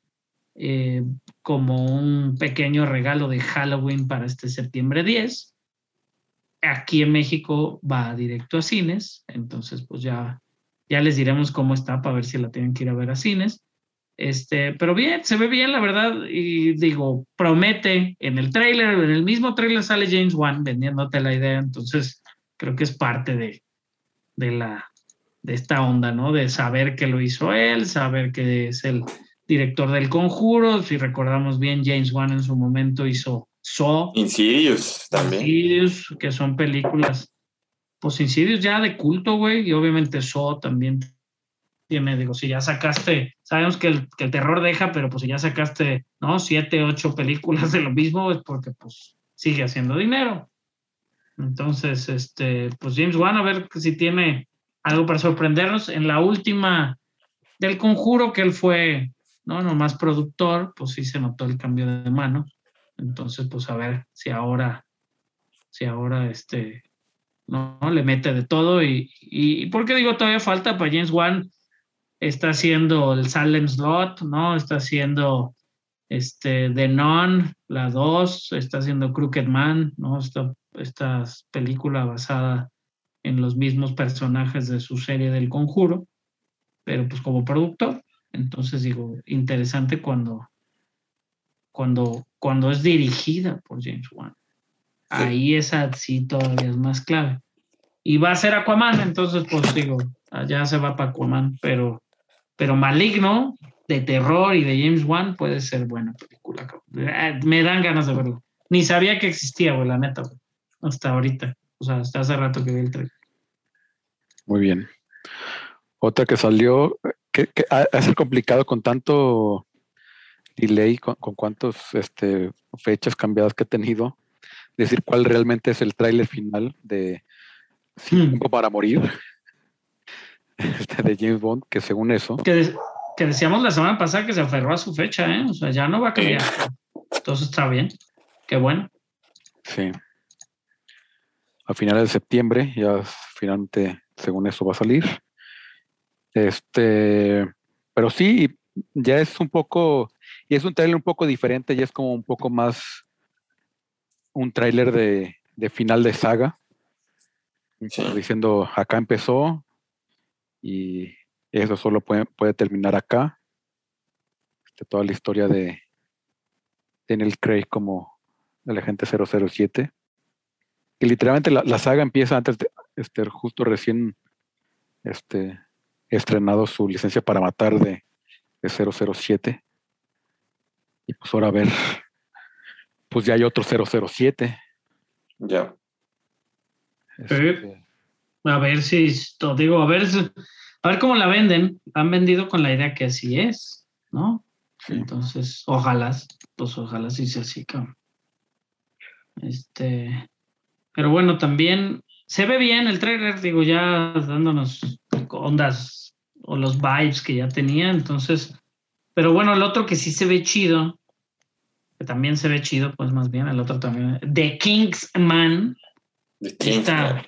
eh, como un pequeño regalo de Halloween para este septiembre 10 Aquí en México va directo a cines, entonces pues ya, ya les diremos cómo está para ver si la tienen que ir a ver a cines. Este, pero bien, se ve bien, la verdad, y digo, promete en el trailer, en el mismo trailer sale James Wan vendiéndote la idea, entonces creo que es parte de, de, la, de esta onda, ¿no? De saber que lo hizo él, saber que es el director del conjuro, si recordamos bien, James Wan en su momento hizo So, Insidious también. Insidious, que son películas, pues Insidious ya de culto, güey, y obviamente So también tiene, digo, si ya sacaste, sabemos que el, que el, terror deja, pero pues si ya sacaste, ¿no? Siete, ocho películas de lo mismo, es porque pues sigue haciendo dinero. Entonces, este, pues James Wan, a ver si tiene algo para sorprendernos. En la última del conjuro que él fue, ¿no? Nomás productor, pues sí se notó el cambio de mano. Entonces, pues a ver si ahora, si ahora este, no, le mete de todo y, y, ¿por qué digo todavía falta para James Wan? Está haciendo el Salem Slot, ¿no? Está haciendo este, The Non, la 2, está haciendo Crooked Man, ¿no? Esta, esta película basada en los mismos personajes de su serie del conjuro, pero pues como productor. Entonces digo, interesante cuando, cuando, cuando es dirigida por James Wan. Ahí esa sí todavía es más clave. Y va a ser Aquaman, entonces pues digo, allá se va para Aquaman, pero, pero Maligno, de terror y de James Wan puede ser buena película. Eh, me dan ganas de verlo. Ni sabía que existía, güey, la neta, Hasta ahorita. O sea, hasta hace rato que vi el trailer. Muy bien. Otra que salió, que, que ser complicado con tanto delay, con, con cuántas este, fechas cambiadas que he tenido, decir cuál realmente es el tráiler final de Cinco hmm. para morir este, de James Bond, que según eso. Que, que, decíamos la semana pasada que se aferró a su fecha, ¿eh? O sea, ya no va a cambiar. Entonces está bien. Qué bueno. Sí. A finales de septiembre, ya finalmente, según eso, va a salir. Este, pero sí, ya es un poco y es un tráiler un poco diferente y es como un poco más un tráiler de, final de saga. Diciendo, acá empezó y eso solo puede, puede terminar acá. Este, toda la historia de Daniel Craig como el agente 007. Y literalmente la, saga empieza antes de este, justo recién este, estrenado su licencia para matar de, de 007. Y pues ahora a ver, pues ya hay otro 007. Ya. Este, a ver si, digo, a ver, a ver cómo la venden. Han vendido con la idea que así es, ¿no? Entonces, ojalá, pues ojalá sí sea así, cabrón. Este, pero bueno, también se ve bien el trailer, digo, ya dándonos ondas o los vibes que ya tenía, entonces, pero bueno, el otro que sí se ve chido, que también se ve chido, pues más bien, el otro también, The Kingsman. The Kingsman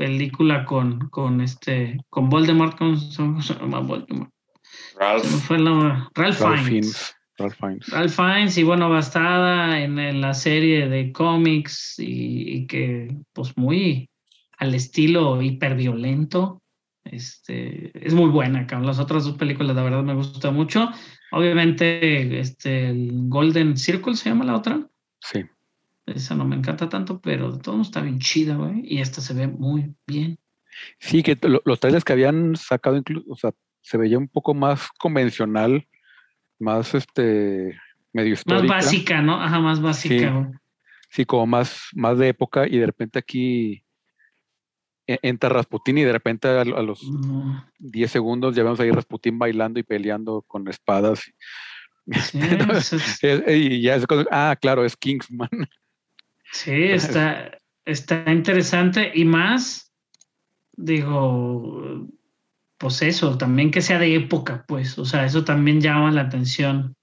película con, con este, con Voldemort, con, Voldemort. Ralph. Fue Ralph, Fiennes. Ralph Fiennes. Ralph Fiennes, y bueno, bastada en, la serie de cómics y, que, pues, muy al estilo hiperviolento. Este, es muy buena, las otras dos películas, la verdad me gusta mucho. Obviamente, este, el Golden Circle se llama la otra. Sí. Esa no me encanta tanto, pero de todo está bien chida, güey. Y esta se ve muy bien. Sí, que los trailers que habían sacado, incluso, o sea, se veía un poco más convencional, más este medio histórica. Más básica, ¿no? Ajá, más básica. Sí, como más, más de época y de repente aquí entra Rasputín y de repente a, los 10 segundos ya vemos ahí Rasputín bailando y peleando con espadas. y ya es, ah, claro, es Kingsman. Sí, está, está interesante y más, digo, pues eso, también que sea de época, pues, o sea, eso también llama la atención.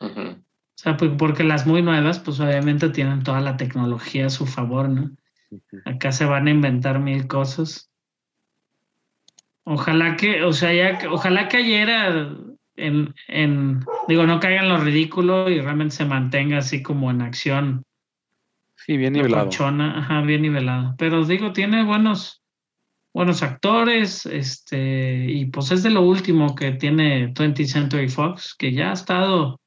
O sea, pues, porque las muy nuevas, pues obviamente tienen toda la tecnología a su favor, ¿no? Acá se van a inventar mil cosas. Ojalá que, o sea, ya, ojalá que ayer en, en, digo, no caigan lo ridículo y realmente se mantenga así como en acción. Sí, bien nivelado. ajá, bien nivelado. Pero digo, tiene buenos, buenos actores, este, y pues es de lo último que tiene 20th Century Fox, que ya ha estado,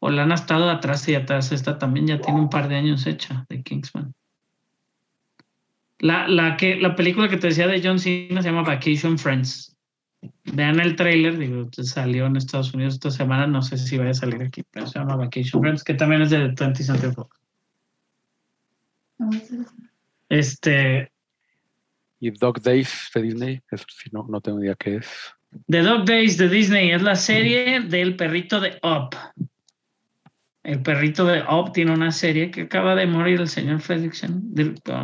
o la han estado atrás y atrás, esta también ya tiene un par de años hecha de Kingsman. La, la, que, la película que te decía de John Cena se llama Vacation Friends. Vean el trailer, digo, salió en Estados Unidos esta semana, no sé si vaya a salir aquí, pero se llama Vacation Friends, que también es de 20th Century Fox. Este, y Dog Days de Disney, eso sí, no, no tengo idea qué es. The Dog Days de Disney es la serie del perrito de Up. El perrito de Up tiene una serie que acaba de morir el señor Fredrickson.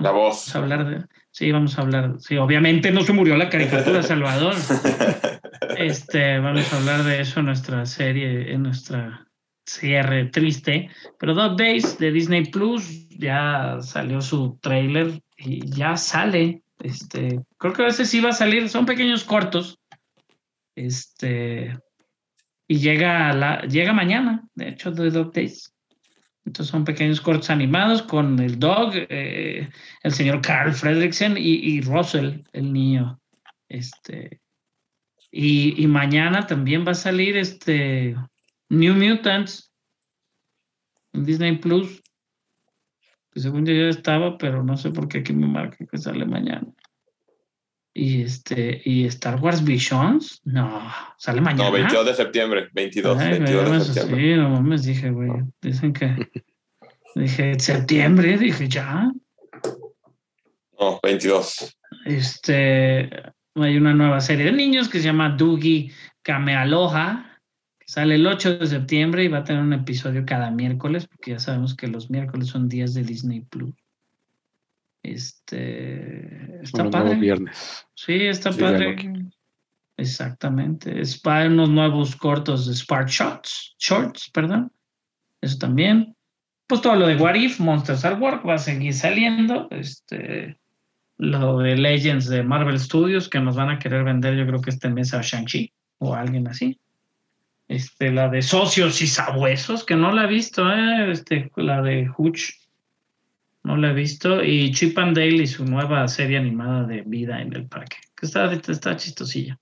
La voz. Vamos a hablar de. Sí, vamos a hablar. Sí, obviamente no se murió la caricatura Salvador. Este, vamos a hablar de eso en nuestra serie, en nuestra cierre triste. Pero Dog Days de Disney Plus ya salió su trailer y ya sale este, creo que a veces sí va a salir, son pequeños cortos. Este, y llega, la, llega mañana, de hecho, de Dog Days. Entonces son pequeños cortos animados con el dog, eh, el señor Carl Fredricksen y, Russell, el niño. Este, y, y, mañana también va a salir este New Mutants en Disney Plus según yo ya estaba, pero no sé por qué aquí me marca que sale mañana. Y este, y Star Wars Visions, no, sale mañana. No, 22 de septiembre, 22, 22 de septiembre. Sí, no mames, dije, güey, dicen que, dije, septiembre, dije, ya. No, 22. Este, hay una nueva serie de niños que se llama Doogie Kamealoha, Sale el 8 de septiembre y va a tener un episodio cada miércoles, porque ya sabemos que los miércoles son días de Disney Plus. Este está padre. viernes. Sí, está padre. Exactamente. Es para unos nuevos cortos de Spark Shots, Shorts, perdón. Eso también. Pues todo lo de What If, Monsters at Work va a seguir saliendo. Este, lo de Legends de Marvel Studios que nos van a querer vender, yo creo que este mes a Shang-Chi o alguien así. Este, la de Socios y Sabuesos, que no la he visto, ¿eh? este, la de Hutch, no la he visto, y Chip and Dale y su nueva serie animada de vida en el parque, que está, está chistosilla.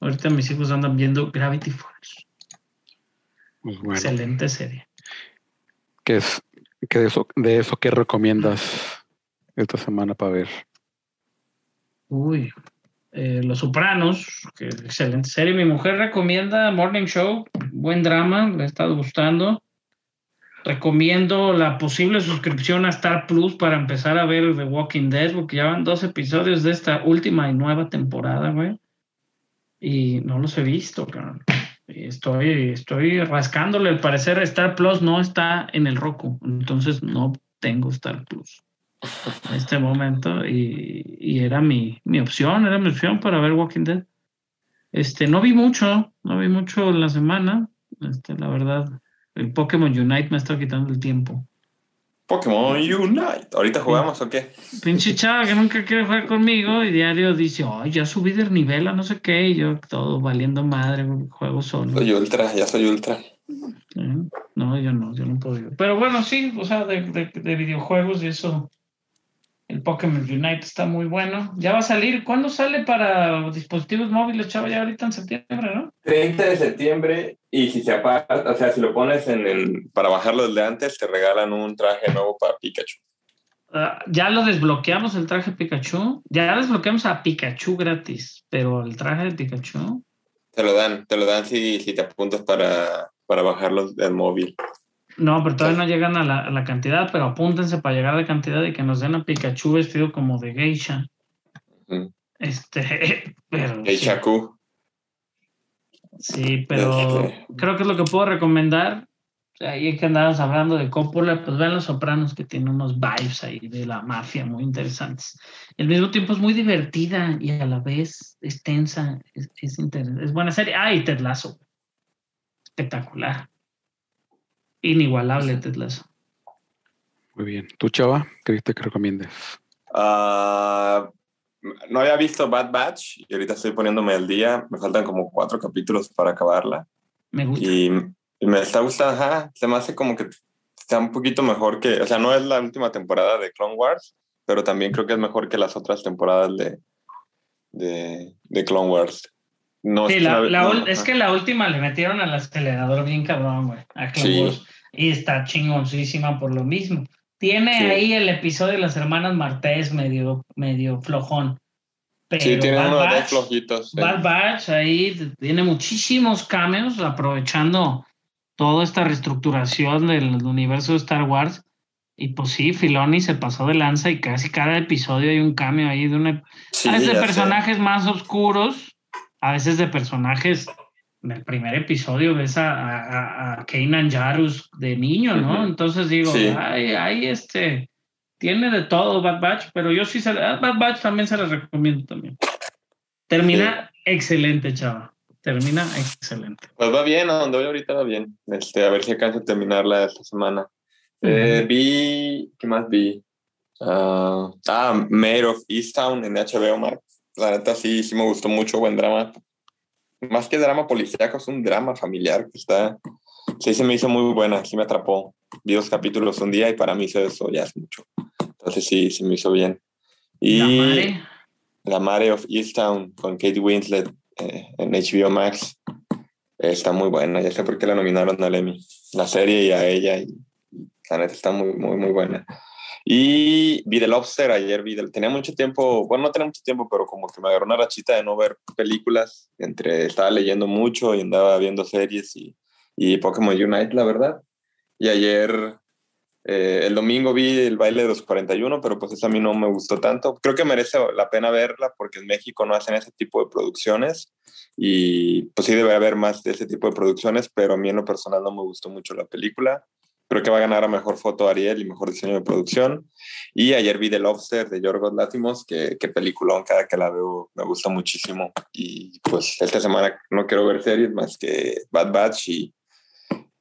Ahorita mis hijos andan viendo Gravity Falls. Pues Excelente serie. ¿Qué es qué de eso, de eso qué recomiendas esta semana para ver? Uy, eh, Los Sopranos, que excelente serie. Mi mujer recomienda Morning Show, buen drama, le ha estado gustando. Recomiendo la posible suscripción a Star Plus para empezar a ver The Walking Dead, porque ya van dos episodios de esta última y nueva temporada, güey. Y no los he visto, cabrón. Estoy, estoy rascándole. Al parecer, Star Plus no está en el Roku, entonces no tengo Star Plus en este momento. Y, era mi, mi, opción, era mi opción para ver Walking Dead. Este, no vi mucho, no vi mucho en la semana. Este, la verdad, el Pokémon Unite me está quitando el tiempo. Pokémon Unite. ¿Ahorita jugamos o qué? Pinche chava que nunca quiere jugar conmigo y diario dice, ay, ya subí de nivel a no sé qué, y yo todo valiendo madre, juego solo. Soy ultra, ya soy ultra. No, yo no, yo no puedo. Pero bueno, sí, o sea, de, de, de videojuegos y eso el Pokémon Unite está muy bueno. Ya va a salir. ¿Cuándo sale para dispositivos móviles, chavo? Ya ahorita en septiembre, ¿no? 30 de septiembre. Y si se aparta, o sea, si lo pones en el, para bajarlo desde antes, te regalan un traje nuevo para Pikachu. Ah, ya lo desbloqueamos el traje Pikachu. Ya desbloqueamos a Pikachu gratis, pero el traje de Pikachu. Te lo dan, te lo dan si, si te apuntas para, para bajarlo del móvil. No, pero todavía no llegan a la, cantidad, pero apúntense para llegar a la cantidad y que nos den a Pikachu vestido como de geisha. Este, pero. Geisha Sí, pero este. creo que es lo que puedo recomendar. Ahí que andamos hablando de Coppola, pues vean Los Sopranos que tiene unos vibes ahí de la mafia muy interesantes. Al mismo tiempo es muy divertida y a la vez es tensa, es, es, es buena serie. Ah, y Ted Lasso. Espectacular. Inigualable Ted Muy bien. ¿Tú, Chava, qué que recomiendes? Ah, no había visto Bad Batch y ahorita estoy poniéndome al día. Me faltan como cuatro capítulos para acabarla. Me gusta. Y, me está gustando, se me hace como que está un poquito mejor que, o sea, no es la última temporada de Clone Wars, pero también creo que es mejor que las otras temporadas de, de, de Clone Wars. No, sí, es que la última le metieron al acelerador bien cabrón, güey, a Y está chingoncísima por lo mismo. Tiene ahí el episodio de las hermanas Martés medio, medio flojón. sí, tiene uno de flojitos. Bad Batch ahí tiene muchísimos cambios aprovechando toda esta reestructuración del universo de Star Wars. Y pues sí, Filoni se pasó de lanza y casi cada episodio hay un cambio ahí de una... de personajes más oscuros a veces de personajes. En el primer episodio ves a, a, a Kanan Jarus de niño, ¿no? Entonces digo, ay, ay, este, tiene de todo Bad Batch, pero yo sí se Bad Batch también se las recomiendo también. Termina excelente, chava. Termina excelente. Pues va bien, a donde voy ahorita va bien. Este, a ver si alcanzo a terminarla esta semana. Eh, vi, ¿qué más vi? ah, ah Mayor of Easttown en HBO Max. La neta sí, sí me gustó mucho, buen drama. Más que drama policíaco, es un drama familiar que está... Sí, se me hizo muy buena, sí me atrapó. Vi dos capítulos un día y para mí eso ya es mucho. Entonces sí, sí me hizo bien. Y La Mare. La Mare of Easttown con Kate Winslet eh, en HBO Max. Está muy buena, ya sé por qué la nominaron al Emmy. La serie y a ella. Y, la neta está muy, muy, muy buena. Y vi The Lobster ayer, vi tenía mucho tiempo, bueno, no tenía mucho tiempo, pero como que me agarró una rachita de no ver películas, entre estaba leyendo mucho y andaba viendo series y, y Pokémon Unite, la verdad. Y ayer, eh, el domingo vi el baile de los 41, pero pues eso a mí no me gustó tanto. Creo que merece la pena verla porque en México no hacen ese tipo de producciones y pues sí debe haber más de ese tipo de producciones, pero a mí en lo personal no me gustó mucho la película. Creo que va a ganar a Mejor Foto Ariel y Mejor Diseño de Producción. Y ayer vi The Lobster de Yorgos Látimos, que, que peliculón, cada que la veo me gusta muchísimo. Y pues esta semana no quiero ver series más que Bad Batch y,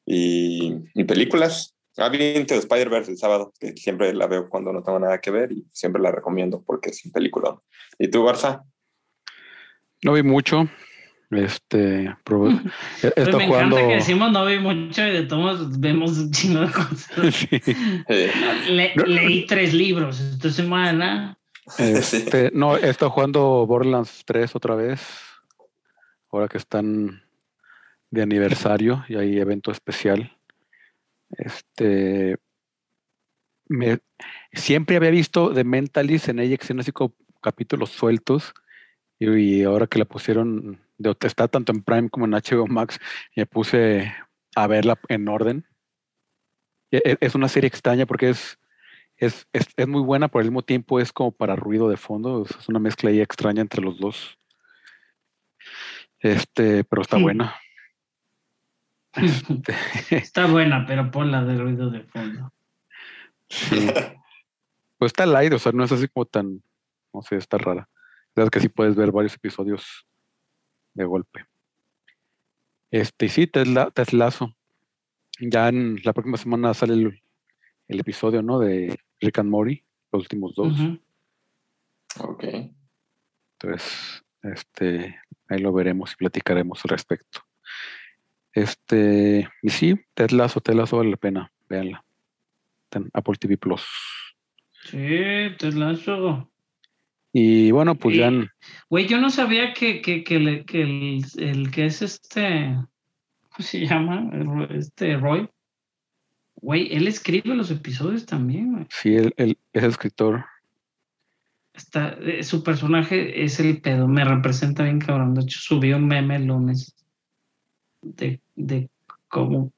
y, películas. Ah, vi Into Spider-Verse el sábado, que siempre la veo cuando no tengo nada que ver y siempre la recomiendo porque es un peliculón. ¿Y tú, Barça? No vi mucho, este, pues me encanta que decimos no vi mucho y de todos vemos un chingo de cosas. Leí tres libros esta semana. Este, no, he estado jugando Borderlands 3 otra vez. Ahora que están de aniversario y hay evento especial. Este, me, siempre había visto The Mentalist en AXN así como capítulos sueltos y, ahora que la pusieron de está tanto en Prime como en HBO Max, me puse a verla en orden. E, e, es una serie extraña porque es, es, es, muy buena, pero al mismo tiempo es como para ruido de fondo. Es una mezcla ahí extraña entre los dos. Este, pero está buena. Este, está buena, pero ponla de ruido de fondo. Pues está light, o sea, no es así como tan, no sé, está rara. Es que sí puedes ver varios episodios de golpe. Este, y sí, Tesla, Teslazo. Ya en la próxima semana sale el, episodio, ¿no? De Rick and Morty, los últimos dos. Ok. Entonces, este, ahí lo veremos y platicaremos al respecto. Este, y sí, Teslazo, Teslazo vale la pena, véanla. En Apple TV Plus. Sí, Teslazo. Y bueno, pues ya. Güey, yo no sabía que, que, que, el, que el, que es este. ¿Cómo se llama? Este Roy. Güey, él escribe los episodios también, güey. Sí, él, es escritor. Está, eh, su personaje es el pedo, me representa bien cabrón. De hecho, subió un meme el lunes de, de cómo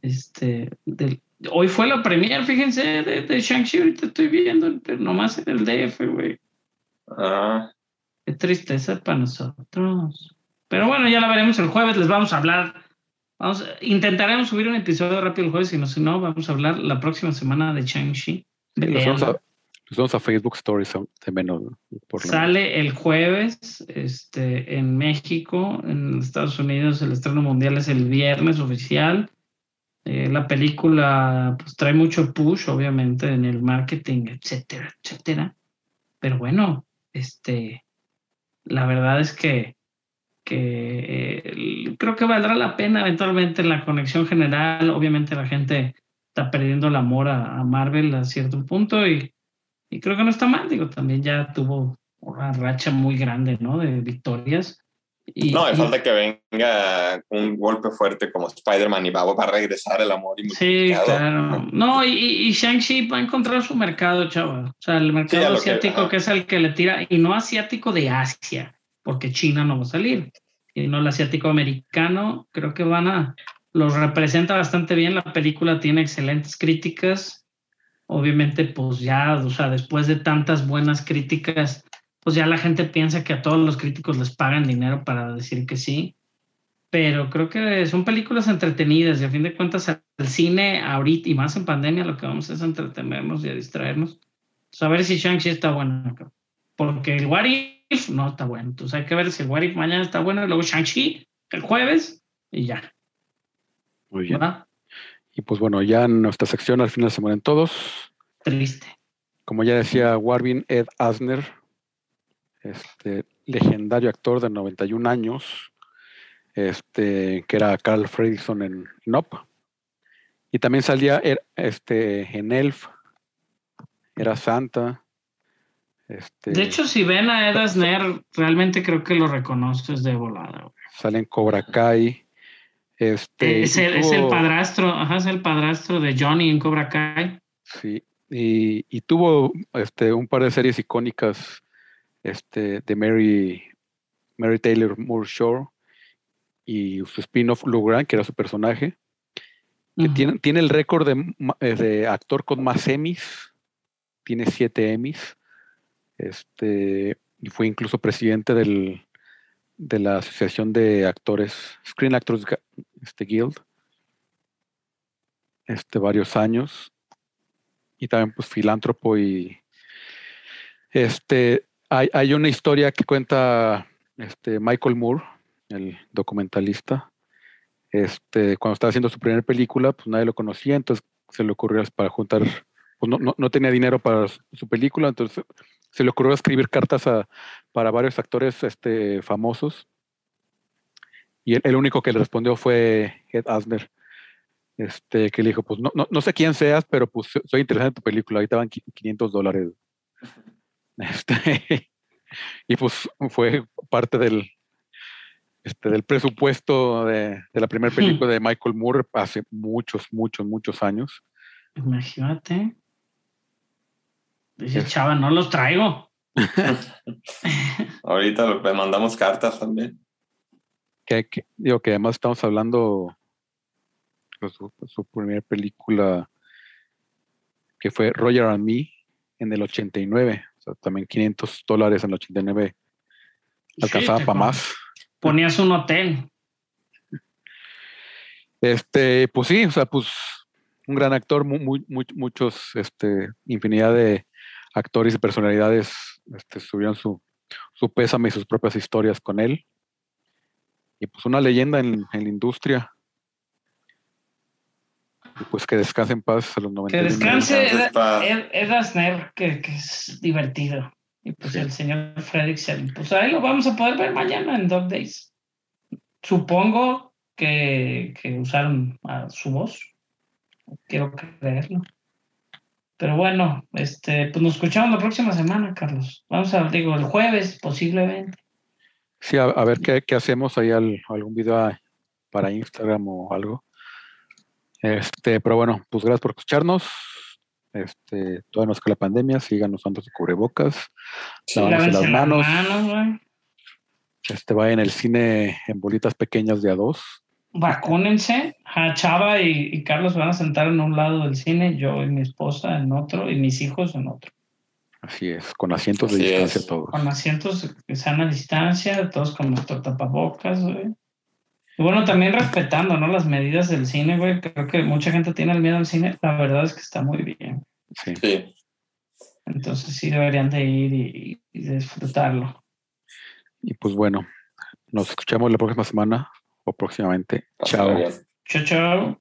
este del, hoy fue la premier, fíjense, de, de Shang-Chi, ahorita estoy viendo, pero nomás en el DF, güey. Ah. Qué tristeza para nosotros. Pero bueno, ya la veremos el jueves, les vamos a hablar. Vamos, intentaremos subir un episodio rápido el jueves, y no, si no, vamos a hablar la próxima semana de Shang-Chi. vamos, a, Facebook Stories de menos. Sale el jueves este, en México, en Estados Unidos, el estreno mundial es el viernes oficial. Eh, la película pues, trae mucho push, obviamente, en el marketing, etcétera, etcétera. Pero bueno, este, la verdad es que, que eh, creo que valdrá la pena eventualmente la conexión general. Obviamente la gente está perdiendo el amor a, Marvel a cierto punto y, y, creo que no está mal. Digo, también ya tuvo una racha muy grande, ¿no? De victorias no, hay falta que venga un golpe fuerte como Spider-Man y va, a regresar el amor. Y sí, claro. No, y, y Shang-Chi va a encontrar su mercado, chaval. O sea, el mercado asiático que, es el que le tira, y no asiático de Asia, porque China no va a salir. Y no el asiático americano, creo que van a. Los representa bastante bien. La película tiene excelentes críticas. Obviamente, pues ya, o sea, después de tantas buenas críticas pues ya la gente piensa que a todos los críticos les pagan dinero para decir que sí. Pero creo que son películas entretenidas y a fin de cuentas el cine ahorita y más en pandemia lo que vamos es a entretenernos y a distraernos. Saber si Shang-Chi está bueno. Porque el What If no está bueno. Entonces hay que ver si el What If mañana está bueno y luego Shang-Chi el jueves y ya. Muy bien. Y pues bueno, ya en nuestra sección al final se mueren todos. Triste. Como ya decía Warvin, Ed Asner este legendario actor de 91 años, este, que era Carl Fredrickson en Nop. Y también salía er, este, en Elf, era Santa. Este, de hecho, si ven a Ed Asner, realmente creo que lo reconoces de volada. Sale en Cobra Kai. Este, es, el, padrastro, ajá, es el padrastro de Johnny en Cobra Kai. Sí, y, y, tuvo este, un par de series icónicas este, de Mary, Mary Taylor Moore Shore y su spin-off Lou que era su personaje, que tiene, tiene, el récord de, eh, de, actor con más Emmys, tiene siete Emmys, este, y fue incluso presidente del, de la Asociación de Actores, Screen Actors este, Guild, este, varios años, y también pues filántropo y este hay, una historia que cuenta este, Michael Moore, el documentalista. Este, cuando estaba haciendo su primera película, pues nadie lo conocía, entonces se le ocurrió para juntar, pues no, tenía dinero para su película, entonces se le ocurrió escribir cartas para varios actores este, famosos. Y el, único que le respondió fue Ed Asner, este, que le dijo, pues no, no, sé quién seas, pero pues soy interesante en tu película, ahí te van 500 dólares. Este, y pues fue parte del, este, del presupuesto de, la primera película de Michael Moore hace muchos, muchos, muchos años. Imagínate. Dice chava, no los traigo. Ahorita le mandamos cartas también. Que, digo que además estamos hablando de su, primera película que fue Roger and Me en el 89. Sea, también 500 dólares en el 89 alcanzaba para más. Ponías un hotel. Este, pues sí, o sea, pues un gran actor, muy, muchos, este, infinidad de actores y personalidades este, subieron su, su pésame y sus propias historias con él. Y pues una leyenda en, la industria. Y pues que descanse en paz a los 90. Que descanse Ed, Asner, que, que, es divertido. Y pues el señor Fredricksen, pues ahí lo vamos a poder ver mañana en Dog Days. Supongo que, que usaron a su voz. Quiero creerlo. Pero bueno, este, pues nos escuchamos la próxima semana, Carlos. Vamos a, digo, el jueves posiblemente. Sí, a, ver qué, qué, hacemos ahí, algún video para Instagram o algo. Este, pero bueno, pues gracias por escucharnos. Este, todavía nos que la pandemia, sigan usando su cubrebocas, sí, las manos. este, va en el cine en bolitas pequeñas de a dos vacúnense. Chava y, Carlos van a sentar en un lado del cine, yo y mi esposa en otro, y mis hijos en otro. Así es, con asientos de distancia todos. Con asientos que sean a distancia, todos con nuestro tapabocas, güey. Bueno, también respetando, ¿no? Las medidas del cine, güey. Creo que mucha gente tiene el miedo al cine. La verdad es que está muy bien. Sí. Entonces sí deberían de ir y, disfrutarlo. Y pues bueno, nos escuchamos la próxima semana o próximamente. Hasta chao. Bien. Chao, chao.